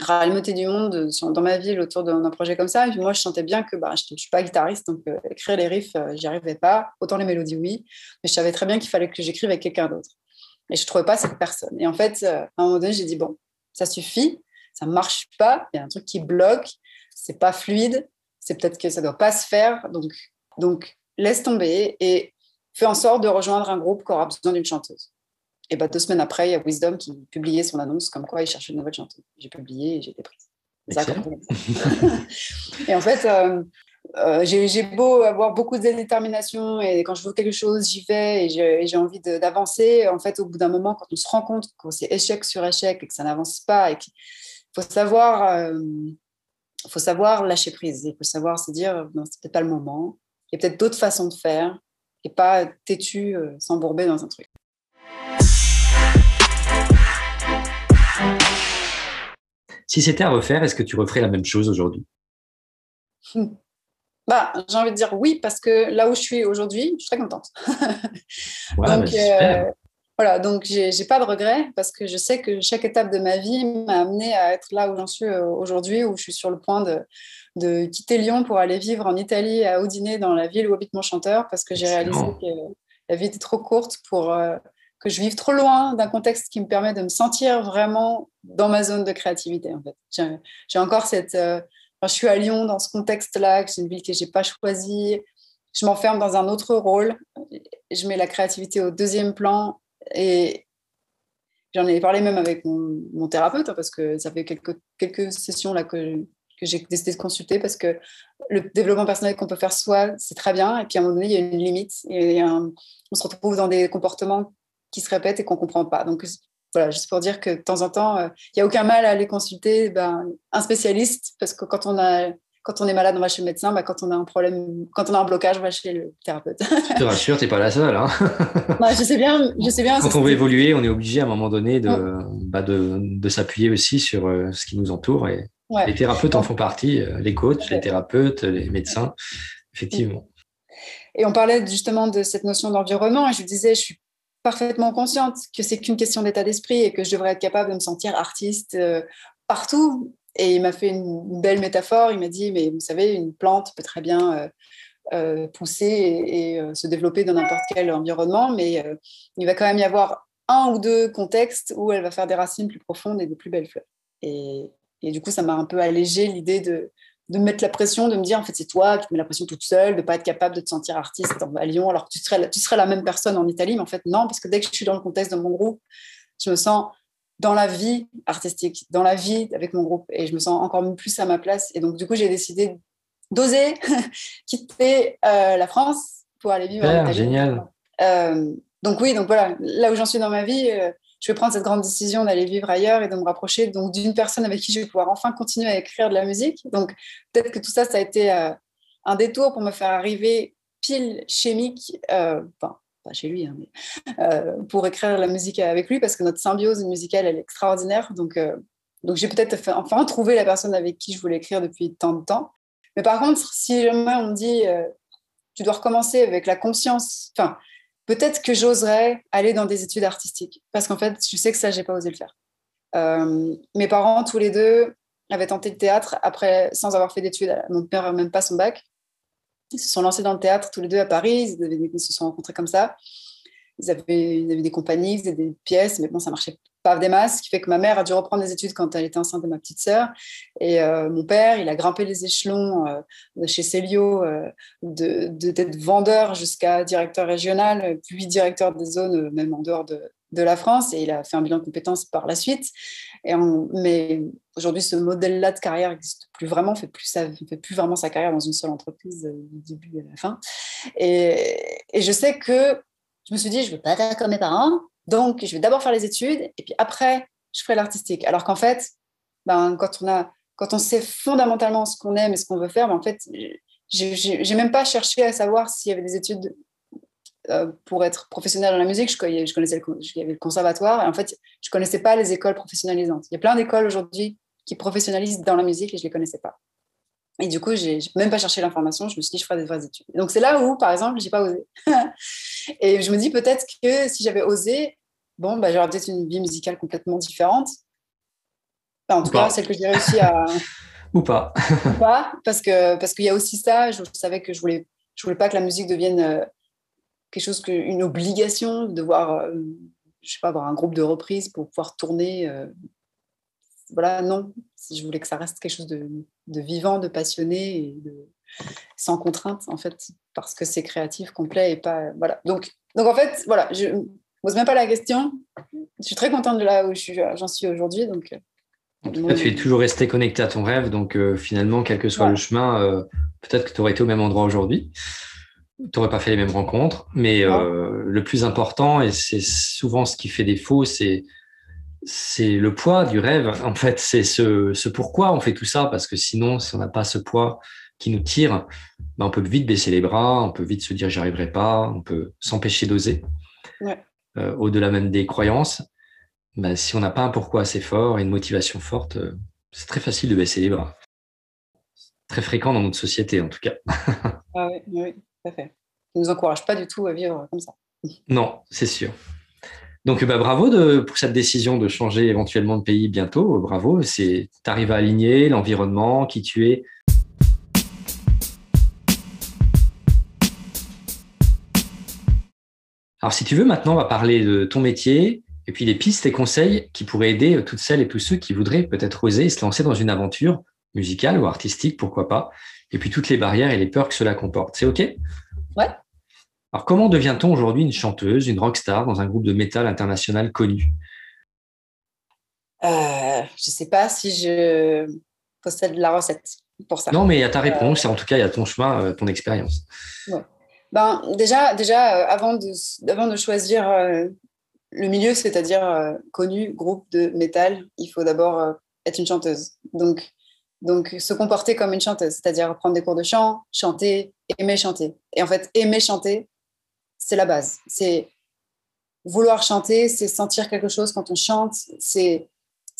ralmeter du monde dans ma ville autour d'un projet comme ça. Et puis moi, je sentais bien que bah, je ne suis pas guitariste, donc euh, écrire les riffs, euh, j'y arrivais pas. Autant les mélodies, oui. Mais je savais très bien qu'il fallait que j'écrive avec quelqu'un d'autre. Et je ne trouvais pas cette personne. Et en fait, euh, à un moment donné, j'ai dit, bon, ça suffit, ça ne marche pas, il y a un truc qui bloque, c'est pas fluide, c'est peut-être que ça ne doit pas se faire. Donc, donc, laisse tomber et fais en sorte de rejoindre un groupe qui aura besoin d'une chanteuse. Et bah, deux semaines après, il y a Wisdom qui publiait son annonce comme quoi il cherchait une nouvelle chanteuse. J'ai publié et j'ai été prise. et en fait, euh, euh, j'ai beau avoir beaucoup de détermination et quand je veux quelque chose, j'y vais et j'ai envie d'avancer. En fait, au bout d'un moment, quand on se rend compte que c'est échec sur échec et que ça n'avance pas qu'il faut savoir, euh, faut savoir lâcher prise. Il faut savoir se dire, non, c'est peut-être pas le moment. Il y a peut-être d'autres façons de faire et pas têtu, s'embourber dans un truc. Si c'était à refaire, est-ce que tu referais la même chose aujourd'hui? Bah, J'ai envie de dire oui, parce que là où je suis aujourd'hui, je suis très contente. donc, euh, voilà, donc j'ai pas de regrets parce que je sais que chaque étape de ma vie m'a amené à être là où j'en suis euh, aujourd'hui, où je suis sur le point de, de, quitter Lyon pour aller vivre en Italie, à Udine, dans la ville où habite mon chanteur, parce que j'ai réalisé que la vie était trop courte pour, euh, que je vive trop loin d'un contexte qui me permet de me sentir vraiment dans ma zone de créativité. En fait, j'ai encore cette. Euh, je suis à Lyon dans ce contexte-là, c'est une ville que j'ai pas choisie. Je m'enferme dans un autre rôle. Je mets la créativité au deuxième plan et j'en ai parlé même avec mon, thérapeute hein, parce que ça fait quelques, sessions là que, que j'ai décidé de consulter parce que le développement personnel qu'on peut faire soi, c'est très bien. Et puis à un moment donné, il y a une limite et on se retrouve dans des comportements qui se répètent et qu'on ne comprend pas. Donc voilà, juste pour dire que de temps en temps, euh, il n'y a aucun mal à aller consulter ben, un spécialiste, parce que quand on, a, quand on est malade, on va chez le médecin, ben, quand on a un problème, quand on a un blocage, on va chez le thérapeute. Je te rassure, tu n'es pas la seule. Hein. je sais bien. Je sais bien quand on veut évoluer, on est obligé à un moment donné de, bah, de, de s'appuyer aussi sur euh, ce qui nous entoure. Et les thérapeutes en font partie, euh, les coachs, les thérapeutes, les médecins, effectivement. Et on parlait justement de cette notion d'environnement, et je disais, je suis parfaitement consciente que c'est qu'une question d'état d'esprit et que je devrais être capable de me sentir artiste euh, partout. Et il m'a fait une, belle métaphore. Il m'a dit, mais vous savez, une plante peut très bien euh, euh, pousser et, se développer dans n'importe quel environnement, mais il va quand même y avoir un ou deux contextes où elle va faire des racines plus profondes et de plus belles fleurs. Et, et du coup, ça m'a un peu allégé l'idée de, de me mettre la pression, de me dire en fait c'est toi qui te mets la pression toute seule, de ne pas être capable de te sentir artiste à Lyon alors que tu serais, tu serais la même personne en Italie, mais en fait non, parce que dès que je suis dans le contexte de mon groupe, je me sens dans la vie artistique, dans la vie avec mon groupe, et je me sens encore plus à ma place. Et donc du coup j'ai décidé d'oser quitter euh, la France pour aller vivre en Italie. Génial. Euh, donc oui, donc voilà, là où j'en suis dans ma vie, euh, je vais prendre cette grande décision d'aller vivre ailleurs et de me rapprocher donc d'une personne avec qui je vais pouvoir enfin continuer à écrire de la musique. Donc peut-être que tout ça, ça a été euh, un détour pour me faire arriver pile chimique, euh, pas chez lui, hein, mais, euh, pour écrire la musique avec lui parce que notre symbiose musicale elle est extraordinaire. Donc donc j'ai peut-être enfin trouvé la personne avec qui je voulais écrire depuis tant de temps. Mais par contre, si jamais on me dit tu dois recommencer avec la conscience, enfin peut-être que j'oserais aller dans des études artistiques. Parce qu'en fait, je sais que ça, j'ai pas osé le faire. Euh, mes parents, tous les deux, avaient tenté le théâtre après, sans avoir fait d'études. Mon père n'a même pas son bac. Ils se sont lancés dans le théâtre tous les deux à Paris. Ils, se sont rencontrés comme ça. Ils avaient, des compagnies, ils avaient des pièces, mais bon, ça marchait des masses, ce qui fait que ma mère a dû reprendre des études quand elle était enceinte de ma petite sœur. Et euh, mon père, il a grimpé les échelons euh, de chez Célio, euh, de, d'être vendeur jusqu'à directeur régional, puis directeur des zones, même en dehors de, de la France. Et il a fait un bilan de compétences par la suite. Et mais aujourd'hui, ce modèle-là de carrière n'existe plus vraiment, fait plus fait plus vraiment sa carrière dans une seule entreprise du début à la fin. Et, et je sais que je me suis dit, je ne veux pas être comme mes parents, donc je vais d'abord faire les études et puis après, je ferai l'artistique. Alors qu'en fait, ben, quand, on a, quand on sait fondamentalement ce qu'on aime et ce qu'on veut faire, ben, en fait, j'ai même pas cherché à savoir s'il y avait des études euh, pour être professionnel dans la musique. Je, connaissais le, il y avait le conservatoire et en fait, je connaissais pas les écoles professionnalisantes. Il y a plein d'écoles aujourd'hui qui professionnalisent dans la musique et je les connaissais pas. Et du coup, j'ai même pas cherché l'information. Je me suis dit, je ferai des vraies études. donc, c'est là où, par exemple, j'ai pas osé. et je me dis peut-être que si j'avais osé, bon, bah, j'aurais peut-être une vie musicale complètement différente. en tout cas, celle que j'ai réussi à. Ou pas. Ou pas, parce que parce qu'il y a aussi ça. Je savais que je voulais je voulais pas que la musique devienne euh, quelque chose que une obligation de devoir euh, je sais pas avoir un groupe de reprises pour pouvoir tourner. Euh, voilà, non. Je voulais que ça reste quelque chose de, vivant, de passionné et de, sans contrainte, en fait, parce que c'est créatif, complet et pas. Voilà. Donc, donc en fait, voilà, je ne pose même pas la question. Je suis très contente de là où j'en suis aujourd'hui. Donc, en tout cas, tu es toujours resté connecté à ton rêve. Donc, euh, finalement, quel que soit le chemin, euh, peut-être que tu aurais été au même endroit aujourd'hui. Tu n'aurais pas fait les mêmes rencontres. Mais euh, le plus important, et c'est souvent ce qui fait défaut, c'est c'est le poids du rêve. En fait, c'est ce, pourquoi on fait tout ça, parce que sinon, si on n'a pas ce poids qui nous tire, ben, on peut vite baisser les bras, on peut vite se dire j'y arriverai pas, on peut s'empêcher d'oser. Euh, au-delà même des croyances, ben, si on n'a pas un pourquoi assez fort et une motivation forte, euh, c'est très facile de baisser les bras. Très fréquent dans notre société, en tout cas. ah oui, oui, tout à fait. Ça ne nous encourage pas du tout à vivre comme ça. Non, c'est sûr. Donc bah, bravo de, pour cette décision de changer éventuellement de pays bientôt. Bravo, c'est tu arrives à aligner l'environnement, qui tu es. Alors si tu veux, maintenant on va parler de ton métier et puis les pistes et conseils qui pourraient aider toutes celles et tous ceux qui voudraient peut-être oser se lancer dans une aventure musicale ou artistique, pourquoi pas, et puis toutes les barrières et les peurs que cela comporte. C'est OK? Ouais. Alors, comment devient-on aujourd'hui une chanteuse, une rockstar dans un groupe de métal international connu? Euh, Je ne sais pas si je possède la recette pour ça. Non, mais il y a ta réponse, et en tout cas, il y a ton chemin, euh, ton expérience. Ben, déjà, déjà euh, avant, de, avant de choisir le milieu, c'est-à-dire connu, groupe de métal, il faut d'abord être une chanteuse. Donc, donc, se comporter comme une chanteuse, c'est-à-dire prendre des cours de chant, chanter, aimer chanter. Et en fait, aimer chanter, c'est la base. C'est vouloir chanter, c'est sentir quelque chose quand on chante. C'est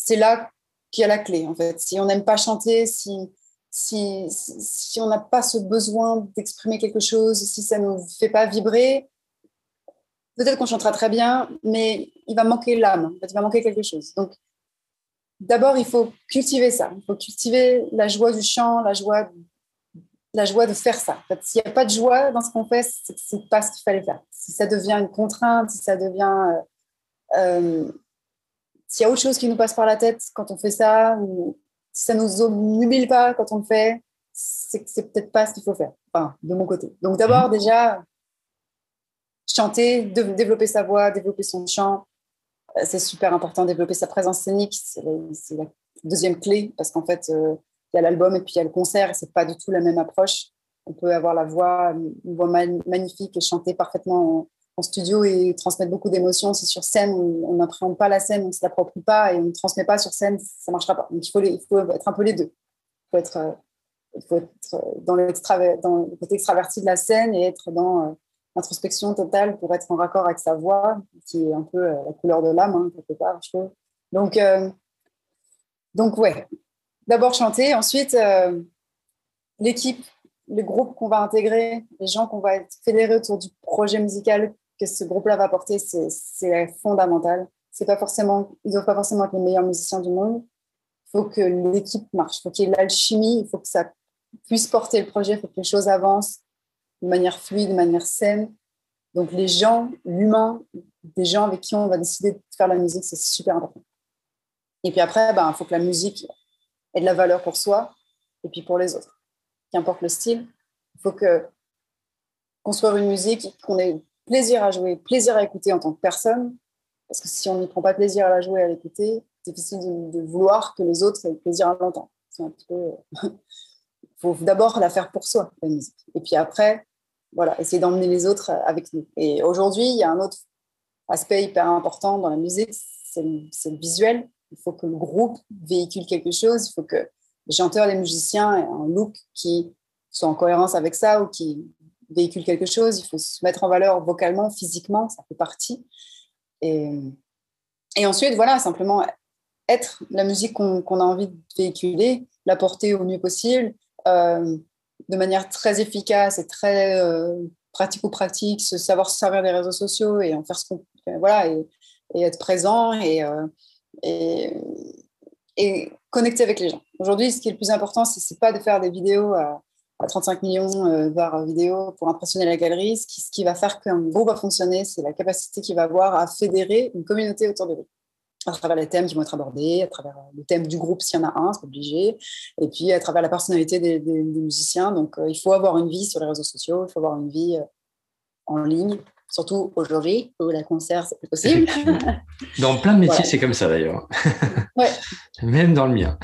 là qu'il y a la clé, en fait. Si on n'aime pas chanter, si, si, on n'a pas ce besoin d'exprimer quelque chose, si ça ne nous fait pas vibrer, peut-être qu'on chantera très bien, mais il va manquer l'âme, il va manquer quelque chose. Donc, d'abord, il faut cultiver ça. Il faut cultiver la joie du chant, la joie la joie de faire ça. S'il n'y a pas de joie dans ce qu'on fait, ce n'est pas ce qu'il fallait faire. Si ça devient une contrainte, si ça devient. Euh, euh, s'il y a autre chose qui nous passe par la tête quand on fait ça, si ça nous obnuble pas quand on le fait, c'est que c'est peut-être pas ce qu'il faut faire, enfin, de mon côté. Donc d'abord, mhm. déjà, chanter, développer sa voix, développer son chant, euh, c'est super important. Développer sa présence scénique, c'est la, deuxième clé, parce qu'en fait, il y a l'album et puis il y a le concert. C'est pas du tout la même approche. On peut avoir la voix, une voix magnifique et chanter parfaitement en, studio et transmettre beaucoup d'émotions. Si sur scène, on n'appréhende pas la scène, on ne se l'approprie pas et on ne transmet pas sur scène, ça ne marchera pas. Donc il faut, être un peu les deux. Il faut être, faut être dans, dans, le côté extraverti de la scène et être dans euh, l'introspection totale pour être en raccord avec sa voix, qui est un peu euh, la couleur de l'âme, hein, quelque part, je trouve. Donc, euh, donc ouais, d'abord chanter, ensuite euh, l'équipe, le groupe qu'on va intégrer, les gens qu'on va fédérés autour du projet musical que ce groupe-là va porter, c'est fondamental. C'est pas forcément, ils doivent pas forcément être les meilleurs musiciens du monde. Il faut que l'équipe marche, il faut qu'il y ait l'alchimie, il faut que ça puisse porter le projet, il faut que les choses avancent de manière fluide, de manière saine. Donc les gens, l'humain, des gens avec qui on va décider de faire la musique, c'est super important. Et puis après, il ben, faut que la musique ait de la valeur pour soi et puis pour les autres. Qu'importe le style, il faut que construire une musique qu'on ait plaisir à jouer, plaisir à écouter en tant que personne. Parce que si on n'y prend pas plaisir à la jouer, à l'écouter, c'est difficile de, vouloir que les autres aient plaisir à l'entendre. C'est. Il faut d'abord la faire pour soi, la musique. Et puis après, voilà, essayer d'emmener les autres avec nous. Et aujourd'hui, il y a un autre aspect hyper important dans la musique, c'est le, visuel. Il faut que le groupe véhicule quelque chose. Il faut que les chanteurs, les musiciens aient un look qui soit en cohérence avec ça ou qui véhicule quelque chose. Il faut se mettre en valeur vocalement, physiquement, ça fait partie. Et, et ensuite, voilà, simplement être la musique qu'on a envie de véhiculer, la porter au mieux possible, euh, de manière très efficace et très euh, pratico-pratique, savoir se servir des réseaux sociaux et en faire ce qu'on voilà et, être présent et, euh, et, et, connecter avec les gens. Aujourd'hui, ce qui est le plus important, ce n'est pas de faire des vidéos 35 millions euh, par vidéo pour impressionner la galerie. Ce qui, ce qui va faire qu'un groupe va fonctionner, c'est la capacité qu'il va avoir à fédérer une communauté autour de lui à travers les thèmes qui vont être abordés, à travers le thème du groupe s'il y en a un, c'est obligé, et puis à travers la personnalité des, musiciens. Donc euh, il faut avoir une vie sur les réseaux sociaux, il faut avoir une vie euh, en ligne, surtout aujourd'hui où la concert c'est plus possible. Dans plein de métiers, c'est comme ça d'ailleurs. Ouais. Même dans le mien.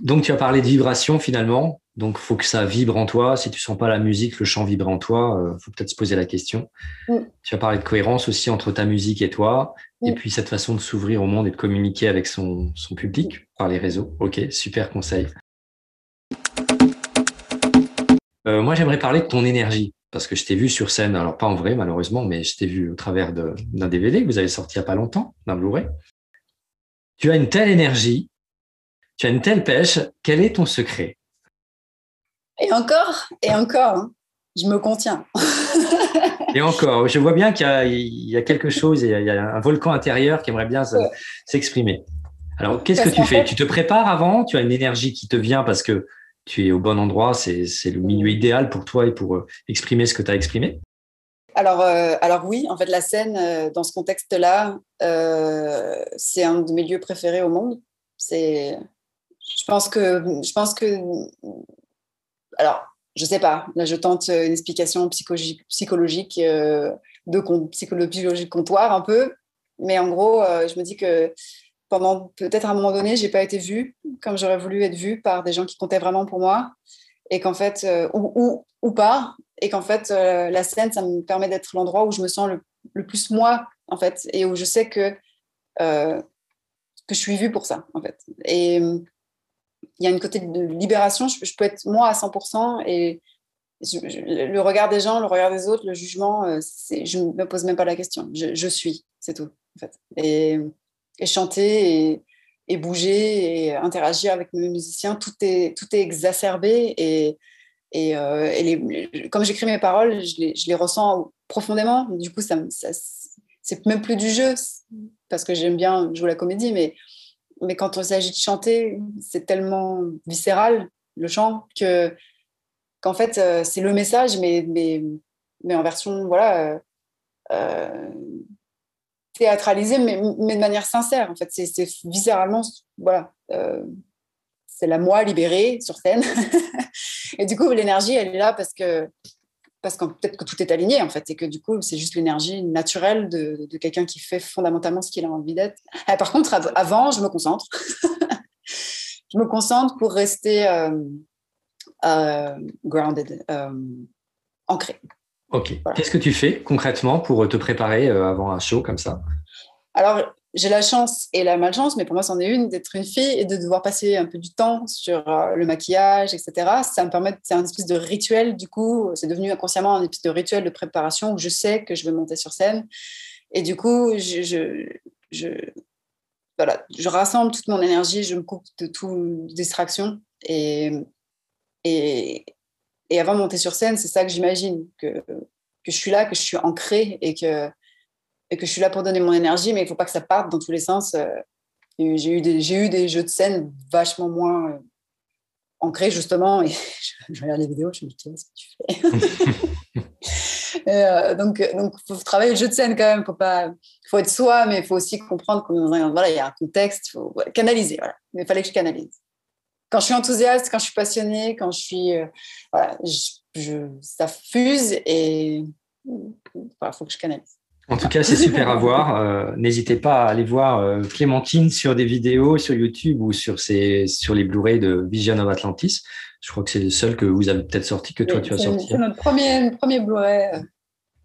Donc tu as parlé de vibration finalement. Donc il faut que ça vibre en toi. Si tu sens pas la musique, le chant vibrer en toi, il euh, faut peut-être se poser la question. Mm. Tu as parlé de cohérence aussi entre ta musique et toi. Et puis cette façon de s'ouvrir au monde et de communiquer avec son, son public par les réseaux. Ok, super conseil. Euh, moi, j'aimerais parler de ton énergie parce que je t'ai vu sur scène, alors pas en vrai malheureusement, mais je t'ai vu au travers d'un DVD que vous avez sorti il n'y a pas longtemps, d'un Blu-ray. Tu as une telle énergie, tu as une telle pêche, quel est ton secret? Et encore, et encore, hein, je me contiens. et encore, je vois bien qu'il y, a quelque chose, il y a un volcan intérieur qui aimerait bien s'exprimer. Alors, qu'est-ce que tu fais? Tu te prépares avant? Tu as une énergie qui te vient parce que tu es au bon endroit, c'est le milieu idéal pour toi et pour euh, exprimer ce que tu as exprimé? Alors, euh, alors oui, en fait, la scène, euh, dans ce contexte-là, c'est un de mes lieux préférés au monde. C'est, je pense que, je pense que, alors, je sais pas. Là, je tente une explication psychologique, psychologique de comptoir un peu, mais en gros, je me dis que pendant peut-être un moment donné, j'ai pas été vue comme j'aurais voulu être vue par des gens qui comptaient vraiment pour moi, et qu'en fait, euh, ou, ou, pas, et qu'en fait, euh, la scène, ça me permet d'être l'endroit où je me sens le, plus moi, en fait, et où je sais que euh, que je suis vue pour ça, en fait. Et il y a une côté de libération, je, peux être moi à 100%, et le regard des gens, le regard des autres, le jugement, je ne me pose même pas la question. Je, suis, c'est tout. Et chanter et, bouger et interagir avec mes musiciens, tout est, tout est exacerbé et, euh, comme j'écris mes paroles, je les, les, ressens profondément. Du coup, ça, ça c'est même plus du jeu parce que j'aime bien jouer la comédie, mais, mais quand il s'agit de chanter, c'est tellement viscéral le chant que qu'en fait euh, c'est le message, mais, mais, mais en version voilà. Euh, euh théâtralisé, mais, mais, de manière sincère. En fait, c'est viscéralement, voilà, c'est la moi libérée sur scène. et du coup, l'énergie, elle est là parce que parce que peut-être que tout est aligné en fait et que du coup c'est juste l'énergie naturelle de, de quelqu'un qui fait fondamentalement ce qu'il a envie d'être. Ah, par contre, avant, je me concentre. je me concentre pour rester euh, euh, grounded, ancré. Ok. Qu'est-ce que tu fais concrètement pour te préparer euh, avant un show comme ça? Alors, j'ai la chance et la malchance, mais pour moi, c'en est une d'être une fille et de devoir passer un peu du temps sur euh, le maquillage, etc. Ça me permet, c'est un espèce de rituel, du coup, c'est devenu inconsciemment un espèce de rituel de préparation où je sais que je vais monter sur scène. Et du coup, je, voilà, je rassemble toute mon énergie, je me coupe de toute distraction. Et, et, et avant de monter sur scène, c'est ça que j'imagine, que, que je suis là, que je suis ancrée et que, et que je suis là pour donner mon énergie, mais il ne faut pas que ça parte dans tous les sens. Euh, j'ai eu, des, eu des jeux de scène vachement moins euh, ancrés, justement, et je, regarde les vidéos, je me dis, qu'est-ce que tu fais? Euh, donc, donc, faut travailler le jeu de scène quand même. Faut pas, faut être soi, mais il faut aussi comprendre qu'il voilà, il y a un contexte. Il faut canaliser. Voilà. Mais il fallait que je canalise. Quand je suis enthousiaste, quand je suis passionnée, quand je suis, euh, voilà, je, ça fuse et il faut que je canalise. En tout cas, c'est super à voir. Euh, n'hésitez pas à aller voir Clémentine sur des vidéos sur YouTube ou sur, ses, sur les Blu-ray de Vision of Atlantis. Je crois que c'est le seul que vous avez peut-être sorti, que toi tu as sorti. C'est notre premier, premier Blu-ray euh,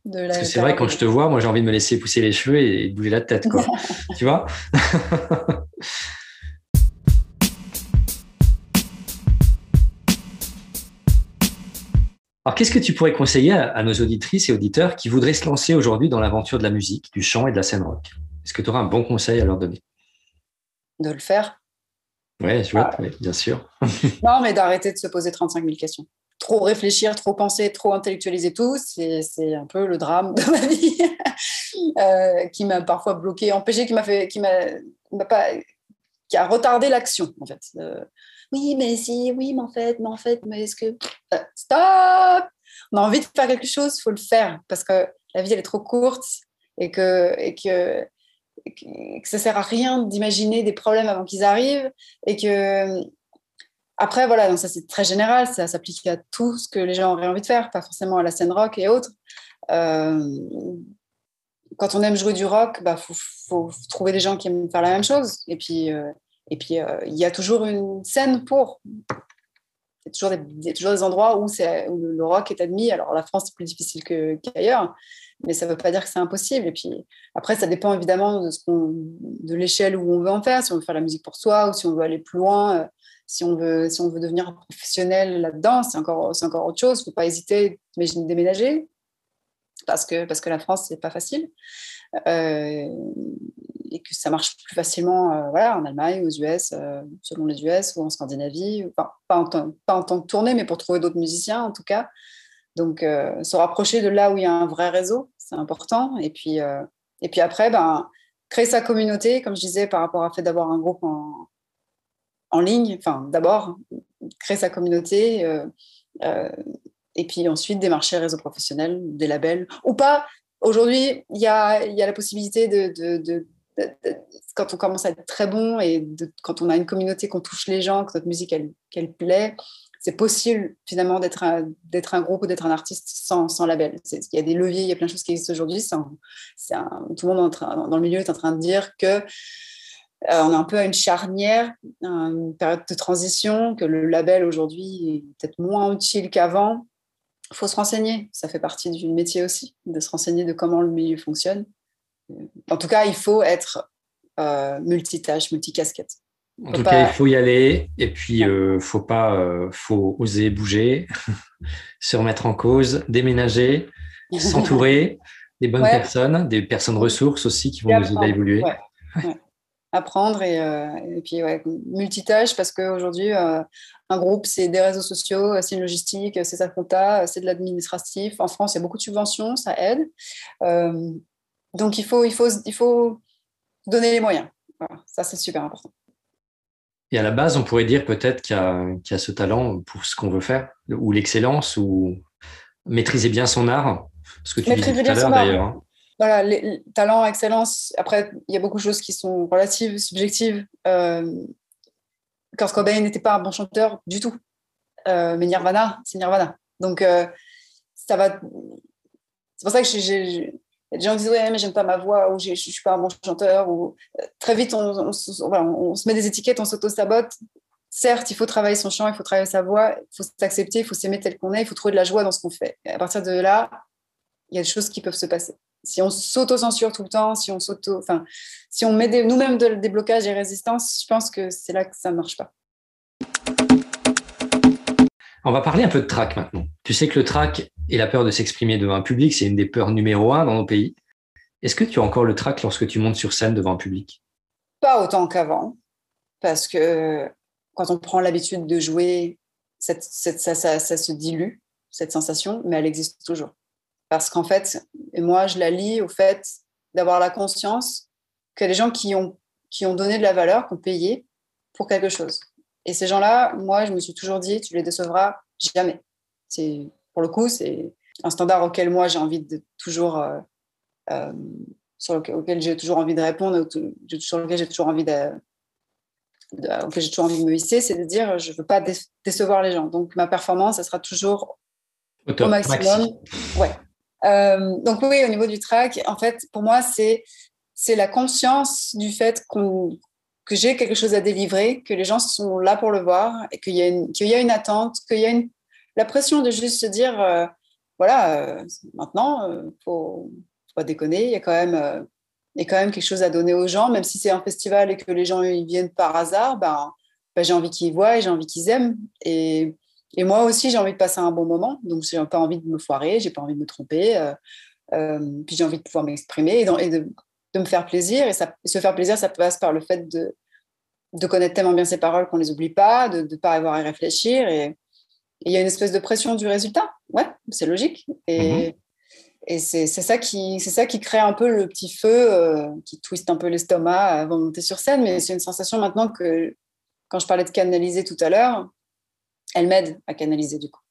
de la. c'est vrai, quand je te vois, moi j'ai envie de me laisser pousser les cheveux et de bouger la tête, quoi. tu vois? Alors, qu'est-ce que tu pourrais conseiller à, nos auditrices et auditeurs qui voudraient se lancer aujourd'hui dans l'aventure de la musique, du chant et de la scène rock? Est-ce que tu auras un bon conseil à leur donner? De le faire? Ouais, je vois, ah. bien sûr. non, mais d'arrêter de se poser 35 000 questions. Trop réfléchir, trop penser, trop intellectualiser tout, c'est un peu le drame de ma vie euh, qui m'a parfois bloqué, empêché, qui m'a fait, qui m'a pas, qui a retardé l'action en fait. Euh, oui, mais si, oui, mais en fait, mais en fait, mais est-ce que euh, stop! On a envie de faire quelque chose, faut le faire parce que la vie elle est trop courte et que et que que ça sert à rien d'imaginer des problèmes avant qu'ils arrivent et que après voilà donc ça c'est très général ça s'applique à tout ce que les gens auraient envie de faire pas forcément à la scène rock et autres. Euh, quand on aime jouer du rock bah faut, faut, trouver des gens qui aiment faire la même chose et puis euh, et puis euh, il y a toujours une scène pour il y a toujours des, toujours des endroits où, où le rock est admis alors la France c'est plus difficile qu'ailleurs mais ça ne veut pas dire que c'est impossible. Et puis après, ça dépend évidemment de, de l'échelle où on veut en faire, si on veut faire la musique pour soi ou si on veut aller plus loin, euh, si, on veut, si on veut devenir professionnel là-dedans, c'est encore, encore autre chose. Il ne faut pas hésiter, imaginer déménager, parce que, parce que la France, c'est pas facile. Euh, et que ça marche plus facilement euh, voilà, en Allemagne, aux US, selon les US, ou en Scandinavie, pas, en tant que tournée, mais pour trouver d'autres musiciens en tout cas. Donc, se rapprocher de là où il y a un vrai réseau, c'est important. Et puis, euh, et puis après, ben, créer sa communauté, comme je disais, par rapport à fait d'avoir un groupe en, en ligne. Enfin, d'abord, créer sa communauté. Euh, euh, et puis ensuite, démarcher réseau professionnel, des labels. Ou pas. Aujourd'hui, il y a, la possibilité de, quand on commence à être très bon et quand on a une communauté, qu'on touche les gens, que notre musique, elle, qu'elle plaît, c'est possible finalement d'être un, groupe ou d'être un artiste sans, label. Il y a des leviers, il y a plein de choses qui existent aujourd'hui. Tout le monde dans le milieu est en train de dire que euh, on est un peu à une charnière, une période de transition, que le label aujourd'hui est peut-être moins utile qu'avant. Il faut se renseigner, ça fait partie du métier aussi, de se renseigner de comment le milieu fonctionne. En tout cas, il faut être euh, multitâche, multicasquette. En tout cas, il faut y aller et puis euh, faut pas, euh, faut oser bouger, se remettre en cause, déménager, s'entourer des bonnes personnes, des personnes ressources aussi qui vont nous aider à évoluer. Apprendre et, euh, et puis multitâche parce qu'aujourd'hui, un groupe, c'est des réseaux sociaux, c'est une logistique, c'est sa compta, c'est de l'administratif. En France, il y a beaucoup de subventions, ça aide. donc, il faut, il, faut, il faut donner les moyens. Ça, c'est super important. Et à la base, on pourrait dire peut-être qu'il y, a ce talent pour ce qu'on veut faire, ou l'excellence, ou maîtriser bien son art. Ce que tu disais tout à l'heure d'ailleurs. Voilà, les, talent, excellence. Après, il y a beaucoup de choses qui sont relatives, subjectives. Euh, Kurt Cobain n'était pas un bon chanteur du tout. Euh, mais Nirvana, c'est Nirvana. Donc, euh, ça va. C'est pour ça que j'ai des gens disent ouais mais j'aime pas ma voix ou je suis pas un bon chanteur ou euh, très vite on, se met des étiquettes, on s'auto-sabote. Certes, il faut travailler son chant, il faut travailler sa voix, il faut s'accepter, il faut s'aimer tel qu'on est, il faut trouver de la joie dans ce qu'on fait. Et à partir de là, il y a des choses qui peuvent se passer. Si on s'auto-censure tout le temps, si on s'auto, enfin, si on met nous-mêmes des blocages et résistances, je pense que c'est là que ça ne marche pas. On va parler un peu de track maintenant. Tu sais que le track et la peur de s'exprimer devant un public, c'est une des peurs numéro un dans nos pays. Est-ce que tu as encore le track lorsque tu montes sur scène devant un public? Pas autant qu'avant, parce que quand on prend l'habitude de jouer, ça, se dilue, cette sensation, mais elle existe toujours. Parce qu'en fait, moi, je la lis au fait d'avoir la conscience que les gens qui ont, qui ont donné de la valeur, qui ont payé pour quelque chose. Et ces gens-là, moi, je me suis toujours dit, tu les décevras jamais. C'est pour le coup, c'est un standard auquel moi j'ai envie de toujours sur lequel, j'ai toujours envie de répondre, sur lequel j'ai toujours envie de, auquel j'ai toujours envie de me hisser, c'est de dire je ne veux pas décevoir les gens. Donc ma performance, ça sera toujours au, maximum. Ouais. Euh, donc oui, au niveau du track, en fait, pour moi, c'est c'est la conscience du fait que j'ai quelque chose à délivrer, que les gens sont là pour le voir et qu'il y a une, y a une attente, qu'il y a une, la pression de juste se dire, euh, voilà, euh, maintenant, il faut, faut pas déconner, il y a quand même il y a quand même quelque chose à donner aux gens, même si c'est un festival et que les gens ils viennent par hasard, ben, ben j'ai envie qu'ils voient et j'ai envie qu'ils aiment. Et, et, moi aussi, j'ai envie de passer un bon moment. Donc, j'ai pas envie de me foirer, j'ai pas envie de me tromper. Euh, euh, puis j'ai envie de pouvoir m'exprimer et, et de, de, me faire plaisir. Et ça, se faire plaisir, ça passe par le fait de, de connaître tellement bien ses paroles qu'on les oublie pas, de ne pas avoir à y réfléchir. Et il y a une espèce de pression du résultat. Ouais, c'est logique. Et. Et c'est ça, qui, ça qui crée un peu le petit feu, euh, qui twiste un peu l'estomac avant de monter sur scène. Mais c'est une sensation maintenant que, quand je parlais de canaliser tout à l'heure, elle m'aide à canaliser du coup.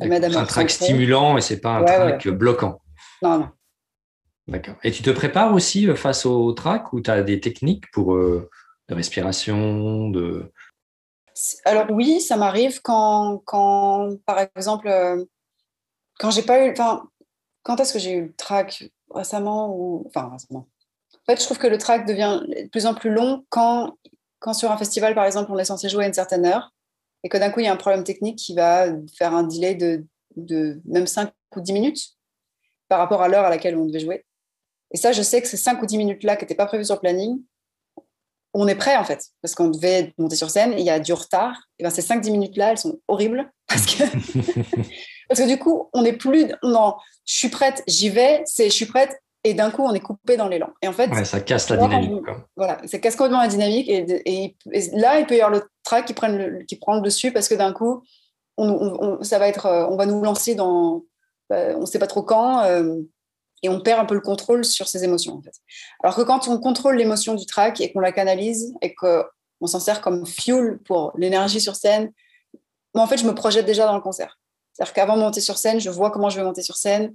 C'est un track stimulant et c'est pas un track bloquant. Non, non. D'accord. Et tu te prépares aussi euh, face au track ou tu as des techniques pour euh, de respiration de... Alors oui, ça m'arrive quand, quand, par exemple, quand j'ai pas eu... Enfin, quand est-ce que j'ai eu le track récemment ou enfin récemment En fait, je trouve que le track devient de plus en plus long quand, quand sur un festival, par exemple, on est censé jouer à une certaine heure et que d'un coup, il y a un problème technique qui va faire un delay de, de même 5 ou 10 minutes par rapport à l'heure à laquelle on devait jouer. Et ça, je sais que ces 5 ou 10 minutes-là qui n'étaient pas prévues sur le planning, on est prêt en fait, parce qu'on devait monter sur scène et il y a du retard. Et bien ces 5-10 minutes-là, elles sont horribles parce que Parce que du coup, on n'est plus dans je suis prête, j'y vais, c'est je suis prête, et d'un coup, on est coupé dans l'élan. Et en fait, ça casse la dynamique. Voilà, ça casse complètement la dynamique. Et, là, il peut y avoir le track qui, le, qui prend le dessus parce que d'un coup, on, ça va être, euh, on va nous lancer dans, bah, on ne sait pas trop quand, euh, et on perd un peu le contrôle sur ses émotions. En fait. Alors que quand on contrôle l'émotion du track et qu'on la canalise et qu'on s'en sert comme fuel pour l'énergie sur scène, moi, en fait, je me projette déjà dans le concert. C'est-à-dire qu'avant de monter sur scène, je vois comment je vais monter sur scène,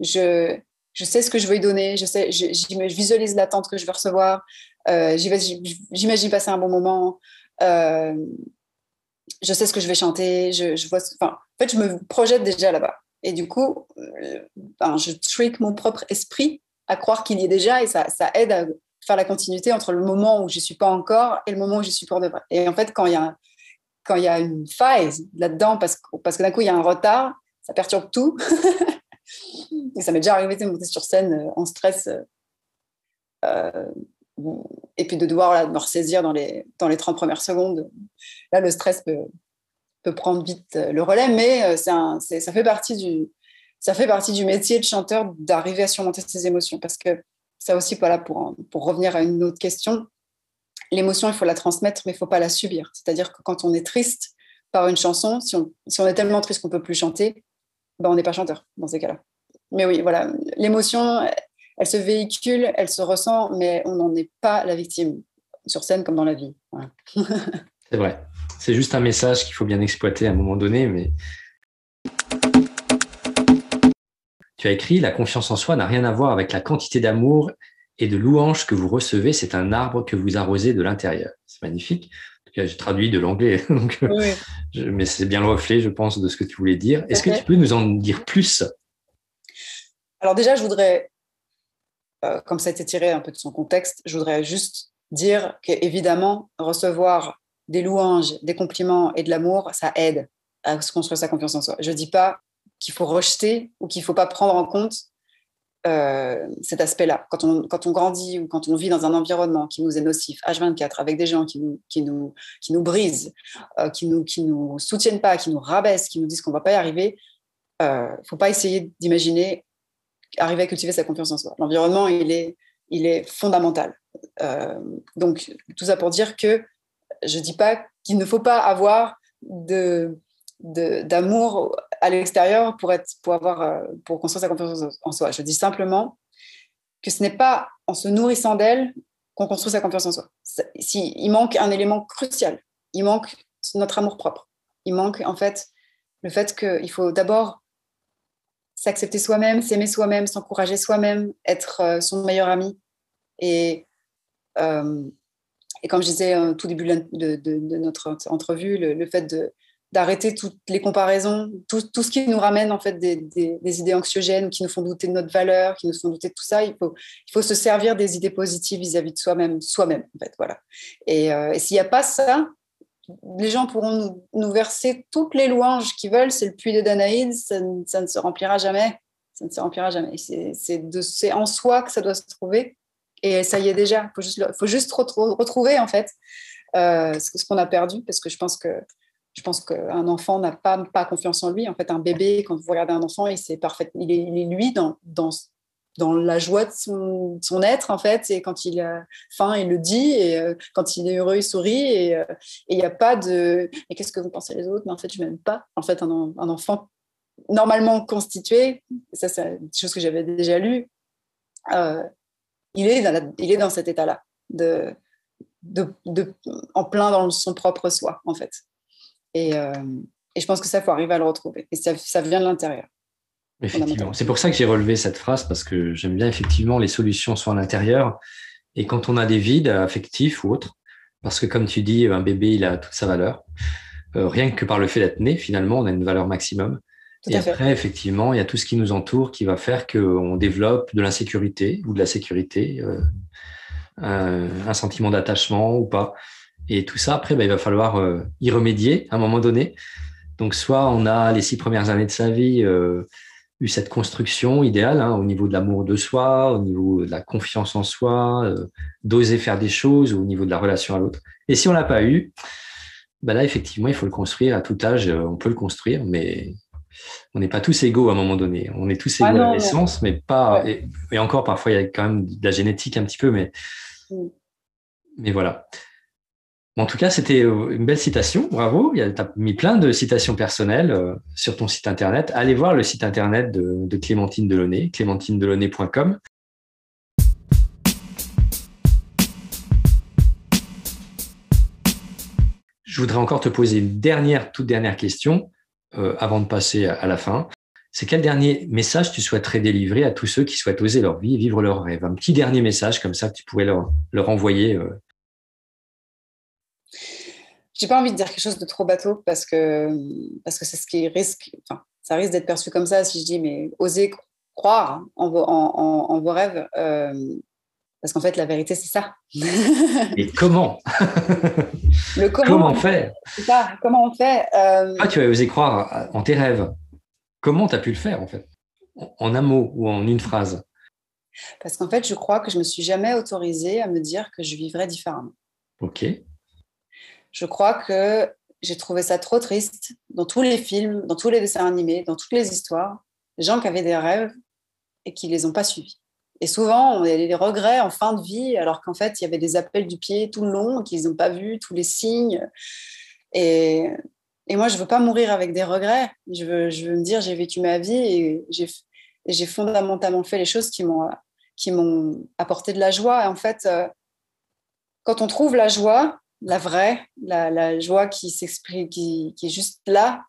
je, je sais ce que je veux y donner, je, sais, je, visualise l'attente que je vais recevoir, euh, j'imagine passer un bon moment, euh, je sais ce que je vais chanter, je, vois, enfin, en fait, je me projette déjà là-bas. Et du coup, euh, ben, je trick mon propre esprit à croire qu'il y est déjà et ça, aide à faire la continuité entre le moment où je ne suis pas encore et le moment où je suis pour de vrai. Et en fait, quand il y a y a une faille là-dedans, parce que d'un coup, il y a un retard, ça perturbe tout. et ça m'est déjà arrivé de monter sur scène euh, en stress. Euh, euh, et puis de devoir me ressaisir dans les, dans les 30 premières secondes. Là, le stress peut, peut prendre vite le relais, mais ça, fait partie du, ça fait partie du métier de chanteur d'arriver à surmonter ses émotions. Parce que ça aussi, voilà, pour, pour revenir à une autre question, l'émotion, il faut la transmettre, mais il ne faut pas la subir. C'est-à-dire que quand on est triste par une chanson, si on, est tellement triste qu'on ne peut plus chanter, ben on n'est pas chanteur dans ces cas-là. Mais oui, voilà, l'émotion, elle se véhicule, elle se ressent, mais on n'en est pas la victime, sur scène comme dans la vie. C'est vrai. C'est juste un message qu'il faut bien exploiter à un moment donné, mais tu as écrit La confiance en soi n'a rien à voir avec la quantité d'amour et de louanges que vous recevez, c'est un arbre que vous arrosez de l'intérieur. C'est magnifique. J'ai traduit de l'anglais, mais c'est bien le reflet, je pense, de ce que tu voulais dire. Est-ce que tu peux nous en dire plus? Alors déjà, je voudrais, euh, comme ça a été tiré un peu de son contexte, je voudrais juste dire qu'évidemment, recevoir des louanges, des compliments et de l'amour, ça aide à se construire sa confiance en soi. Je ne dis pas qu'il faut rejeter ou qu'il ne faut pas prendre en compte euh, cet aspect-là. Quand on, quand on grandit ou quand on vit dans un environnement qui nous est nocif, H24, avec des gens qui nous, qui nous, qui nous brisent, euh, qui ne nous, qui nous soutiennent pas, qui nous rabaissent, qui nous disent qu'on ne va pas y arriver, il euh, ne faut pas essayer d'imaginer arriver à cultiver sa confiance en soi. L'environnement, il est, il est fondamental. donc, tout ça pour dire que je ne dis pas qu'il ne faut pas avoir de, d'amour à l'extérieur pour, être, pour, avoir, euh, pour construire sa confiance en soi. Je dis simplement que ce n'est pas en se nourrissant d'elle qu'on construit sa confiance en soi. Si, il manque un élément crucial. Il manque notre amour propre. Il manque en fait le fait qu'il faut d'abord s'accepter soi-même, s'aimer soi-même, s'encourager soi-même, être euh, son meilleur ami. Et, et comme je disais au tout début de, notre entrevue, le, fait de, d'arrêter toutes les comparaisons, tout, ce qui nous ramène en fait des, des, idées anxiogènes, qui nous font douter de notre valeur, qui nous font douter de tout ça. Il faut, se servir des idées positives vis-à-vis de soi-même, soi-même en fait, voilà. Et, et s'il n'y a pas ça, les gens pourront nous, verser toutes les louanges qu'ils veulent, c'est le puits de Danaïde, ça, ne se remplira jamais. Ça ne se remplira jamais. C'est en soi que ça doit se trouver. Et ça y est déjà. Il faut juste, faut juste retrouver, en fait, euh, ce, qu'on a perdu, parce que je pense que je pense qu'un enfant n'a pas, confiance en lui. En fait, un bébé, quand vous regardez un enfant, il, est parfait, il, est, lui dans, la joie de son, être, en fait. Et quand il a faim, il le dit. Et euh, quand il est heureux, il sourit. Et euh, il n'y a pas de « mais qu'est-ce que vous pensez les autres ?» Mais en fait, je ne m'aime pas. En fait, un, enfant normalement constitué, ça c'est une chose que j'avais déjà lu, euh, il, est dans cet état-là, en plein dans son propre soi, en fait. Et, et je pense que ça, faut arriver à le retrouver. Et ça, ça vient de l'intérieur. Effectivement. C'est pour ça que j'ai relevé cette phrase parce que j'aime bien effectivement les solutions sont à l'intérieur. Et quand on a des vides affectifs ou autres, parce que comme tu dis, un bébé, il a toute sa valeur. Euh, rien que par le fait d'être né, finalement, on a une valeur maximum. et après, effectivement, il y a tout ce qui nous entoure qui va faire qu'on développe de l'insécurité ou de la sécurité, euh, un, sentiment d'attachement ou pas. Et tout ça, après, bah, il va falloir euh, y remédier à un moment donné. Donc, soit on a les six premières années de sa vie eu cette construction idéale hein, au niveau de l'amour de soi, au niveau de la confiance en soi, euh, d'oser faire des choses, au niveau de la relation à l'autre. Et si on l'a pas eu, ben là effectivement il faut le construire à tout âge. Euh, on peut le construire, mais on n'est pas tous égaux à un moment donné. On est tous égaux ah à l'essence, mais pas. Et, encore parfois il y a quand même de la génétique un petit peu, mais mm. mais voilà. En tout cas, c'était euh, une belle citation, bravo. Tu as mis plein de citations personnelles euh, sur ton site internet. Allez voir le site internet de, Clémentine Delaunay, clémentinedelonay.com. Je voudrais encore te poser une dernière, toute dernière question euh, avant de passer à, la fin. C'est quel dernier message tu souhaiterais délivrer à tous ceux qui souhaitent oser leur vie et vivre leur rêve? Un petit dernier message comme ça que tu pourrais leur, leur envoyer j'ai pas envie de dire quelque chose de trop bateau parce que parce que c'est ce qui risque. Enfin, ça risque d'être perçu comme ça si je dis mais osez croire en vos, en, vos rêves. Euh, parce qu'en fait, la vérité, c'est ça. Et comment? Le comment, comment faire C'est ça, comment on fait euh, ah, Tu as osé croire en tes rêves. Comment tu as pu le faire, en fait? En un mot ou en une phrase? Parce qu'en fait, je crois que je me suis jamais autorisée à me dire que je vivrais différemment. Ok je crois que j'ai trouvé ça trop triste dans tous les films, dans tous les dessins animés, dans toutes les histoires, les gens qui avaient des rêves et qui les ont pas suivis. Et souvent, on a des regrets en fin de vie, alors qu'en fait, il y avait des appels du pied tout le long, qu'ils n'ont pas vu, tous les signes. Et, moi, je ne veux pas mourir avec des regrets. Je veux, je veux me dire, j'ai vécu ma vie et j'ai fondamentalement fait les choses qui m'ont qui m'ont apporté de la joie. Et en fait, euh, quand on trouve la joie, la vraie, la, joie qui s'exprime, qui, est juste là,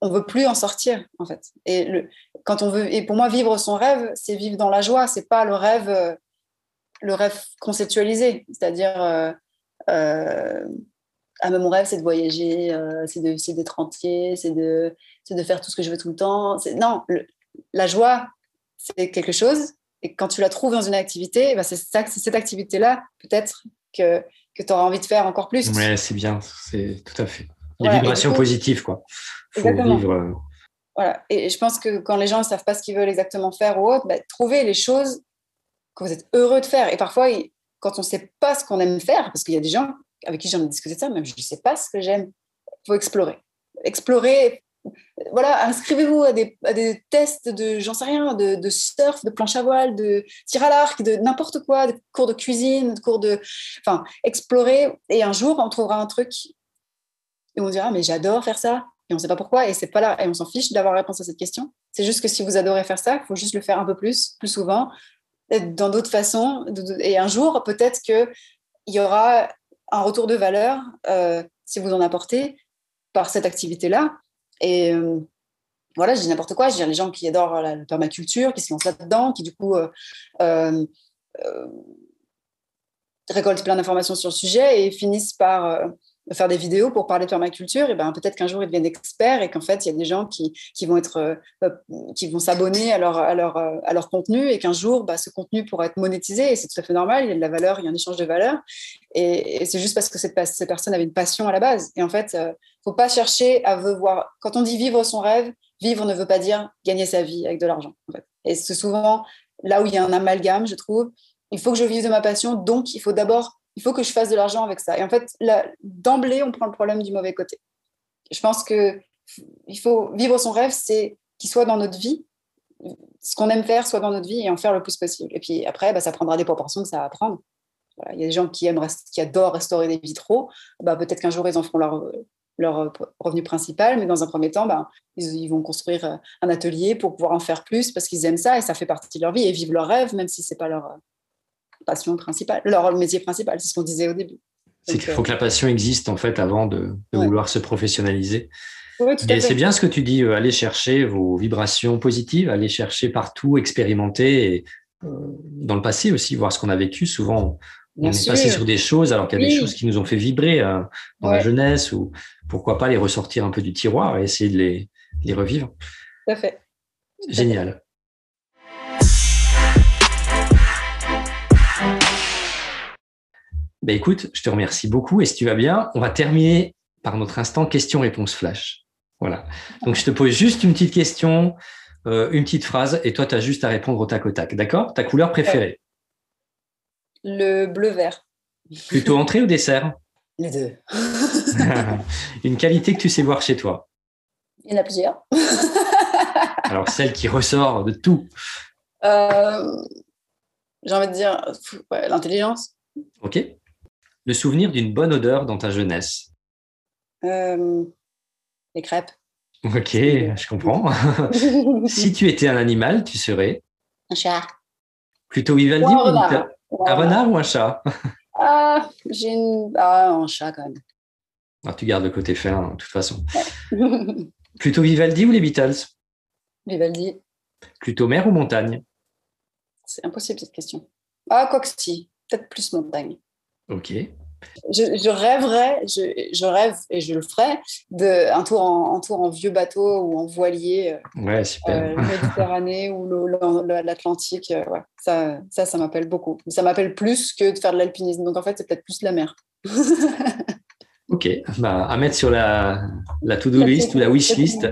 on veut plus en sortir en fait. Et le, quand on veut, et pour moi, vivre son rêve, c'est vivre dans la joie. C'est pas le rêve, euh, le rêve conceptualisé, c'est-à-dire euh, euh, ah mon rêve c'est de voyager, c'est d'être entier, c'est de, de faire tout ce que je veux tout le temps. Non, la joie c'est quelque chose. Et quand tu la trouves dans une activité, ben c'est cette activité-là, peut-être que que tu auras envie de faire encore plus. Oui, c'est bien, c'est tout à fait. Les vibrations positives, quoi. exactement. Euh, voilà. Et je pense que quand les gens ne savent pas ce qu'ils veulent exactement faire ou autre, bah, trouver les choses que vous êtes heureux de faire. Et parfois, quand on ne sait pas ce qu'on aime faire, parce qu'il y a des gens avec qui j'en ai discuté de ça, même je ne sais pas ce que j'aime, il faut explorer. Explorer, voilà, inscrivez-vous à des, tests de, j'en sais rien, de, surf, de planche à voile, de tir à l'arc, de n'importe quoi, de cours de cuisine, de cours de. Enfin, explorer. Et un jour, on trouvera un truc et on dira, mais j'adore faire ça. Et on ne sait pas pourquoi. Et c'est pas là. Et on s'en fiche d'avoir réponse à cette question. C'est juste que si vous adorez faire ça, il faut juste le faire un peu plus, plus souvent, dans d'autres façons. Et un jour, peut-être qu'il y aura un retour de valeur euh, si vous en apportez par cette activité-là et, euh, voilà, je dis n'importe quoi. Je dis les gens qui adorent la, permaculture, qui se lancent là-dedans, qui du coup récoltent plein d'informations sur le sujet et finissent par faire des vidéos pour parler de permaculture, et ben peut-être qu'un jour ils deviennent experts et qu'en fait il y a des gens qui, qui vont être euh, qui vont s'abonner à leur, à, leur, euh, à leur contenu et qu'un jour bah, ce contenu pourra être monétisé et c'est tout à fait normal, il y a de la valeur, il y a un échange de valeur et, c'est juste parce que cette, cette, personne avait une passion à la base. Et en fait euh, faut pas chercher à voir quand on dit vivre son rêve, vivre ne veut pas dire gagner sa vie avec de l'argent et c'est souvent là où il y a un amalgame je trouve. Il faut que je vive de ma passion donc il faut d'abord il faut que je fasse de l'argent avec ça. Et en fait, d'emblée, on prend le problème du mauvais côté. Je pense que il faut vivre son rêve, c'est qu'il soit dans notre vie, ce qu'on aime faire soit dans notre vie et en faire le plus possible. Et puis après, bah, ça prendra des proportions que ça va prendre. Il y a des gens qui, aiment, qui adorent restaurer des vitraux. Bah, Peut-être qu'un jour, ils en feront leur, leur revenu principal, mais dans un premier temps, bah, ils, vont construire un atelier pour pouvoir en faire plus parce qu'ils aiment ça et ça fait partie de leur vie et vivent leur rêve, même si ce n'est pas leur, passion principale, leur métier principal, c'est ce qu'on disait au début. C'est qu'il faut que la passion existe en fait avant de, vouloir se professionnaliser. Et c'est bien ce que tu dis, euh, aller chercher vos vibrations positives, aller chercher partout, expérimenter et euh, dans le passé aussi, voir ce qu'on a vécu. Souvent, on est passé sur des choses alors qu'il y a des choses qui nous ont fait vibrer euh, dans la jeunesse ou pourquoi pas les ressortir un peu du tiroir et essayer de les, les revivre. Tout à fait. Génial. Ben écoute, je te remercie beaucoup et si tu vas bien, on va terminer par notre instant question-réponse flash. Voilà. Donc je te pose juste une petite question, euh, une petite phrase et toi tu as juste à répondre au tac au tac. D'accord? Ta couleur préférée? Le bleu-vert. Plutôt entrée ou dessert? Les deux. une qualité que tu sais voir chez toi? Il y en a plusieurs. Alors celle qui ressort de tout euh, J'ai envie de dire l'intelligence. Ok le souvenir d'une bonne odeur dans ta jeunesse euh, Les crêpes. Ok, je comprends. si tu étais un animal, tu serais Un chat. Plutôt Vivaldi ou un renard, un renard ou un chat? Ah, j'ai une... ah, un chat quand même. Ah, tu gardes le côté fin, de toute façon. Plutôt Vivaldi ou les Beatles? Vivaldi. Plutôt mer ou montagne? C'est impossible cette question. Ah, quoi que si, peut-être plus montagne. Ok. Je, rêverais, je, rêve et je le ferai, de, un, tour en, tour en vieux bateau ou en voilier. Euh, ouais, super. Euh, Méditerranée ou l'Atlantique. Euh, ouais. Ça, ça, ça m'appelle beaucoup. Ça m'appelle plus que de faire de l'alpinisme. Donc en fait, c'est peut-être plus la mer. ok, bah, à mettre sur la, la to-do list ou la wish list.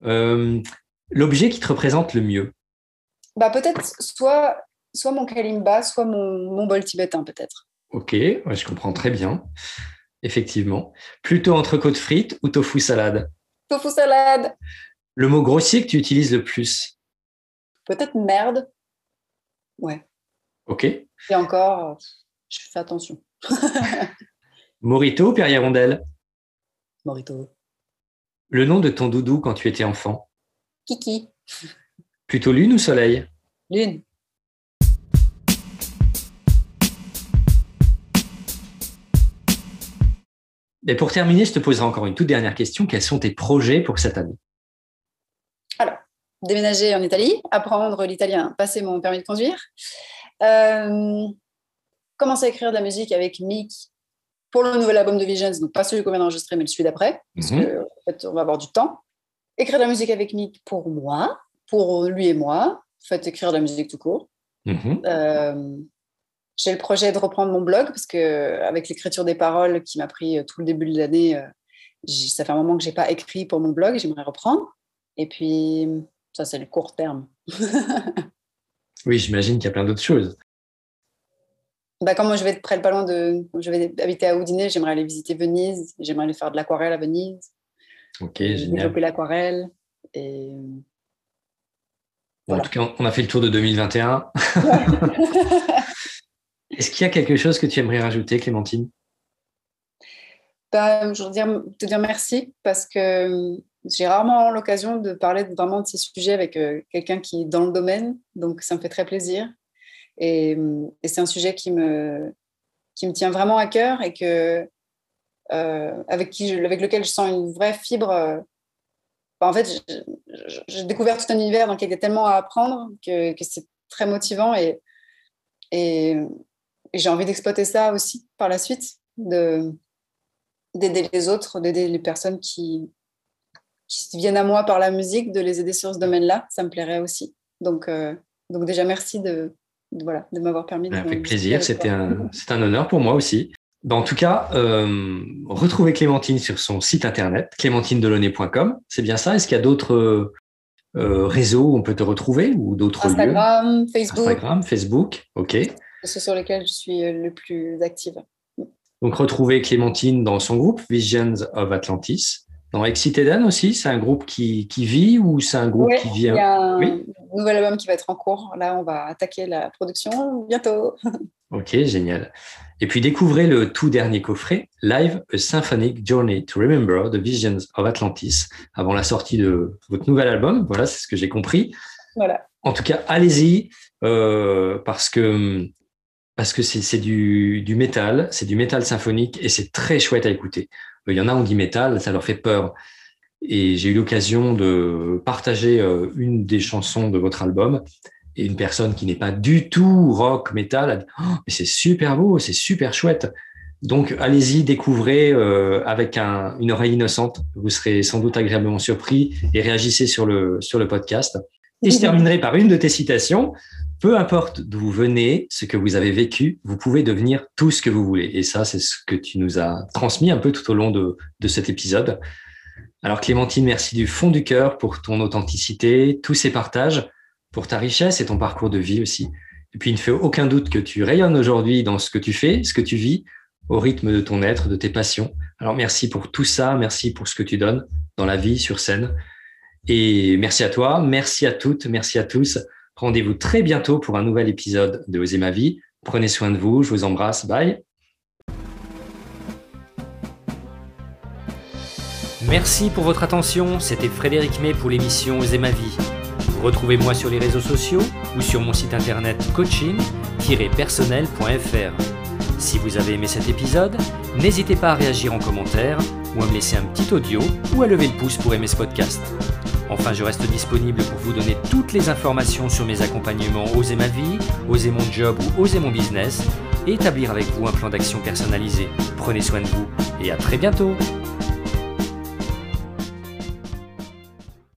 L'objet qui te représente le mieux? Bah, Peut-être soit soit mon kalimba, soit mon, bol tibétain peut-être. Ok, je comprends très bien. Effectivement. Plutôt entrecôte frites ou tofu salade? Tofu salade. Le mot grossier que tu utilises le plus? Peut-être merde. Ouais. Ok. Et encore, je fais attention. Morito ou Pierre Rondelle Morito. Le nom de ton doudou quand tu étais enfant? Kiki. Plutôt lune ou soleil? Lune. Pour terminer, je te poserai encore une toute dernière question. Quels sont tes projets pour cette année? Alors, déménager en Italie, apprendre l'italien, passer mon permis de conduire, euh, commencer à écrire de la musique avec Mick pour le nouvel album de Visions, donc pas celui qu'on vient d'enregistrer, mais celui d'après, parce qu'en fait, on va avoir du temps. Écrire de la musique avec Mick pour moi, pour lui et moi, en fait, écrire de la musique tout court. Mhm. Euh, j'ai le projet de reprendre mon blog parce que avec l'écriture des paroles qui m'a pris euh, tout le début de l'année, euh, ça fait un moment que j'ai pas écrit pour mon blog, j'aimerais reprendre. Et puis ça c'est le court terme. oui, j'imagine qu'il y a plein d'autres choses. Bah, comme moi je vais être près pas loin de, je vais habiter à Houdinée, j'aimerais aller visiter Venise, j'aimerais aller faire de l'aquarelle à Venise. Ok, génial. Développer l'aquarelle et En tout cas, on a fait le tour de 2021. Est-ce qu'il y a quelque chose que tu aimerais rajouter, Clémentine? Bah, Je voudrais te dire merci parce que euh, j'ai rarement l'occasion de parler vraiment de ces sujets avec euh, quelqu'un qui est dans le domaine, donc ça me fait très plaisir. Et, euh, c'est un sujet qui me, qui me tient vraiment à cœur et que, avec, qui avec lequel je sens une vraie fibre en fait, j'ai découvert tout un univers dans il y a tellement à apprendre que, c'est très motivant et, et, j'ai envie d'exploiter ça aussi par la suite, d'aider les autres, d'aider les personnes qui, qui viennent à moi par la musique, de les aider sur ce domaine-là. Ça me plairait aussi. Donc, euh, donc déjà, merci de, voilà, de m'avoir permis. de Avec plaisir, c'était un, un honneur pour moi aussi. Ben, en tout cas, euh, retrouvez Clémentine sur son site internet, clémentinedelonnet.com. C'est bien ça? Est-ce qu'il y a d'autres euh, réseaux où on peut te retrouver ou d'autres Instagram, Facebook. Instagram, Facebook, ok. C'est sur lesquels je suis le plus active. Donc, retrouvez Clémentine dans son groupe Visions of Atlantis. Dans Exit Eden aussi, c'est un groupe qui, qui vit ou c'est un groupe qui vient? Il y a un nouvel album qui va être en cours. Là, on va attaquer la production bientôt. Ok, génial. Et puis découvrez le tout dernier coffret, Live A Symphonic Journey to Remember the Visions of Atlantis, avant la sortie de votre nouvel album. Voilà, c'est ce que j'ai compris. Voilà. En tout cas, allez-y, euh, parce que parce que c'est du, du métal, c'est du métal symphonique et c'est très chouette à écouter. Il y en a, on dit métal, ça leur fait peur. Et j'ai eu l'occasion de partager euh, une des chansons de votre album et une personne qui n'est pas du tout rock, metal, a dit oh, mais c'est super beau, c'est super chouette. Donc allez-y, découvrez euh, avec un, une oreille innocente. Vous serez sans doute agréablement surpris et réagissez sur le, sur le podcast. Et je terminerai par une de tes citations. Peu importe d'où vous venez, ce que vous avez vécu, vous pouvez devenir tout ce que vous voulez. Et ça, c'est ce que tu nous as transmis un peu tout au long de, de cet épisode. Alors Clémentine, merci du fond du cœur pour ton authenticité, tous ces partages pour ta richesse et ton parcours de vie aussi. Et puis, il ne fait aucun doute que tu rayonnes aujourd'hui dans ce que tu fais, ce que tu vis, au rythme de ton être, de tes passions. Alors, merci pour tout ça. Merci pour ce que tu donnes dans la vie, sur scène. Et merci à toi. Merci à toutes. Merci à tous. Rendez-vous très bientôt pour un nouvel épisode de Oser ma vie. Prenez soin de vous. Je vous embrasse. Bye. Merci pour votre attention. C'était Frédéric May pour l'émission Oser ma vie. Retrouvez-moi sur les réseaux sociaux ou sur mon site internet coaching-personnel.fr. Si vous avez aimé cet épisode, n'hésitez pas à réagir en commentaire ou à me laisser un petit audio ou à lever le pouce pour aimer ce podcast. Enfin, je reste disponible pour vous donner toutes les informations sur mes accompagnements Oser ma vie, Oser mon job ou Oser mon business et établir avec vous un plan d'action personnalisé. Prenez soin de vous et à très bientôt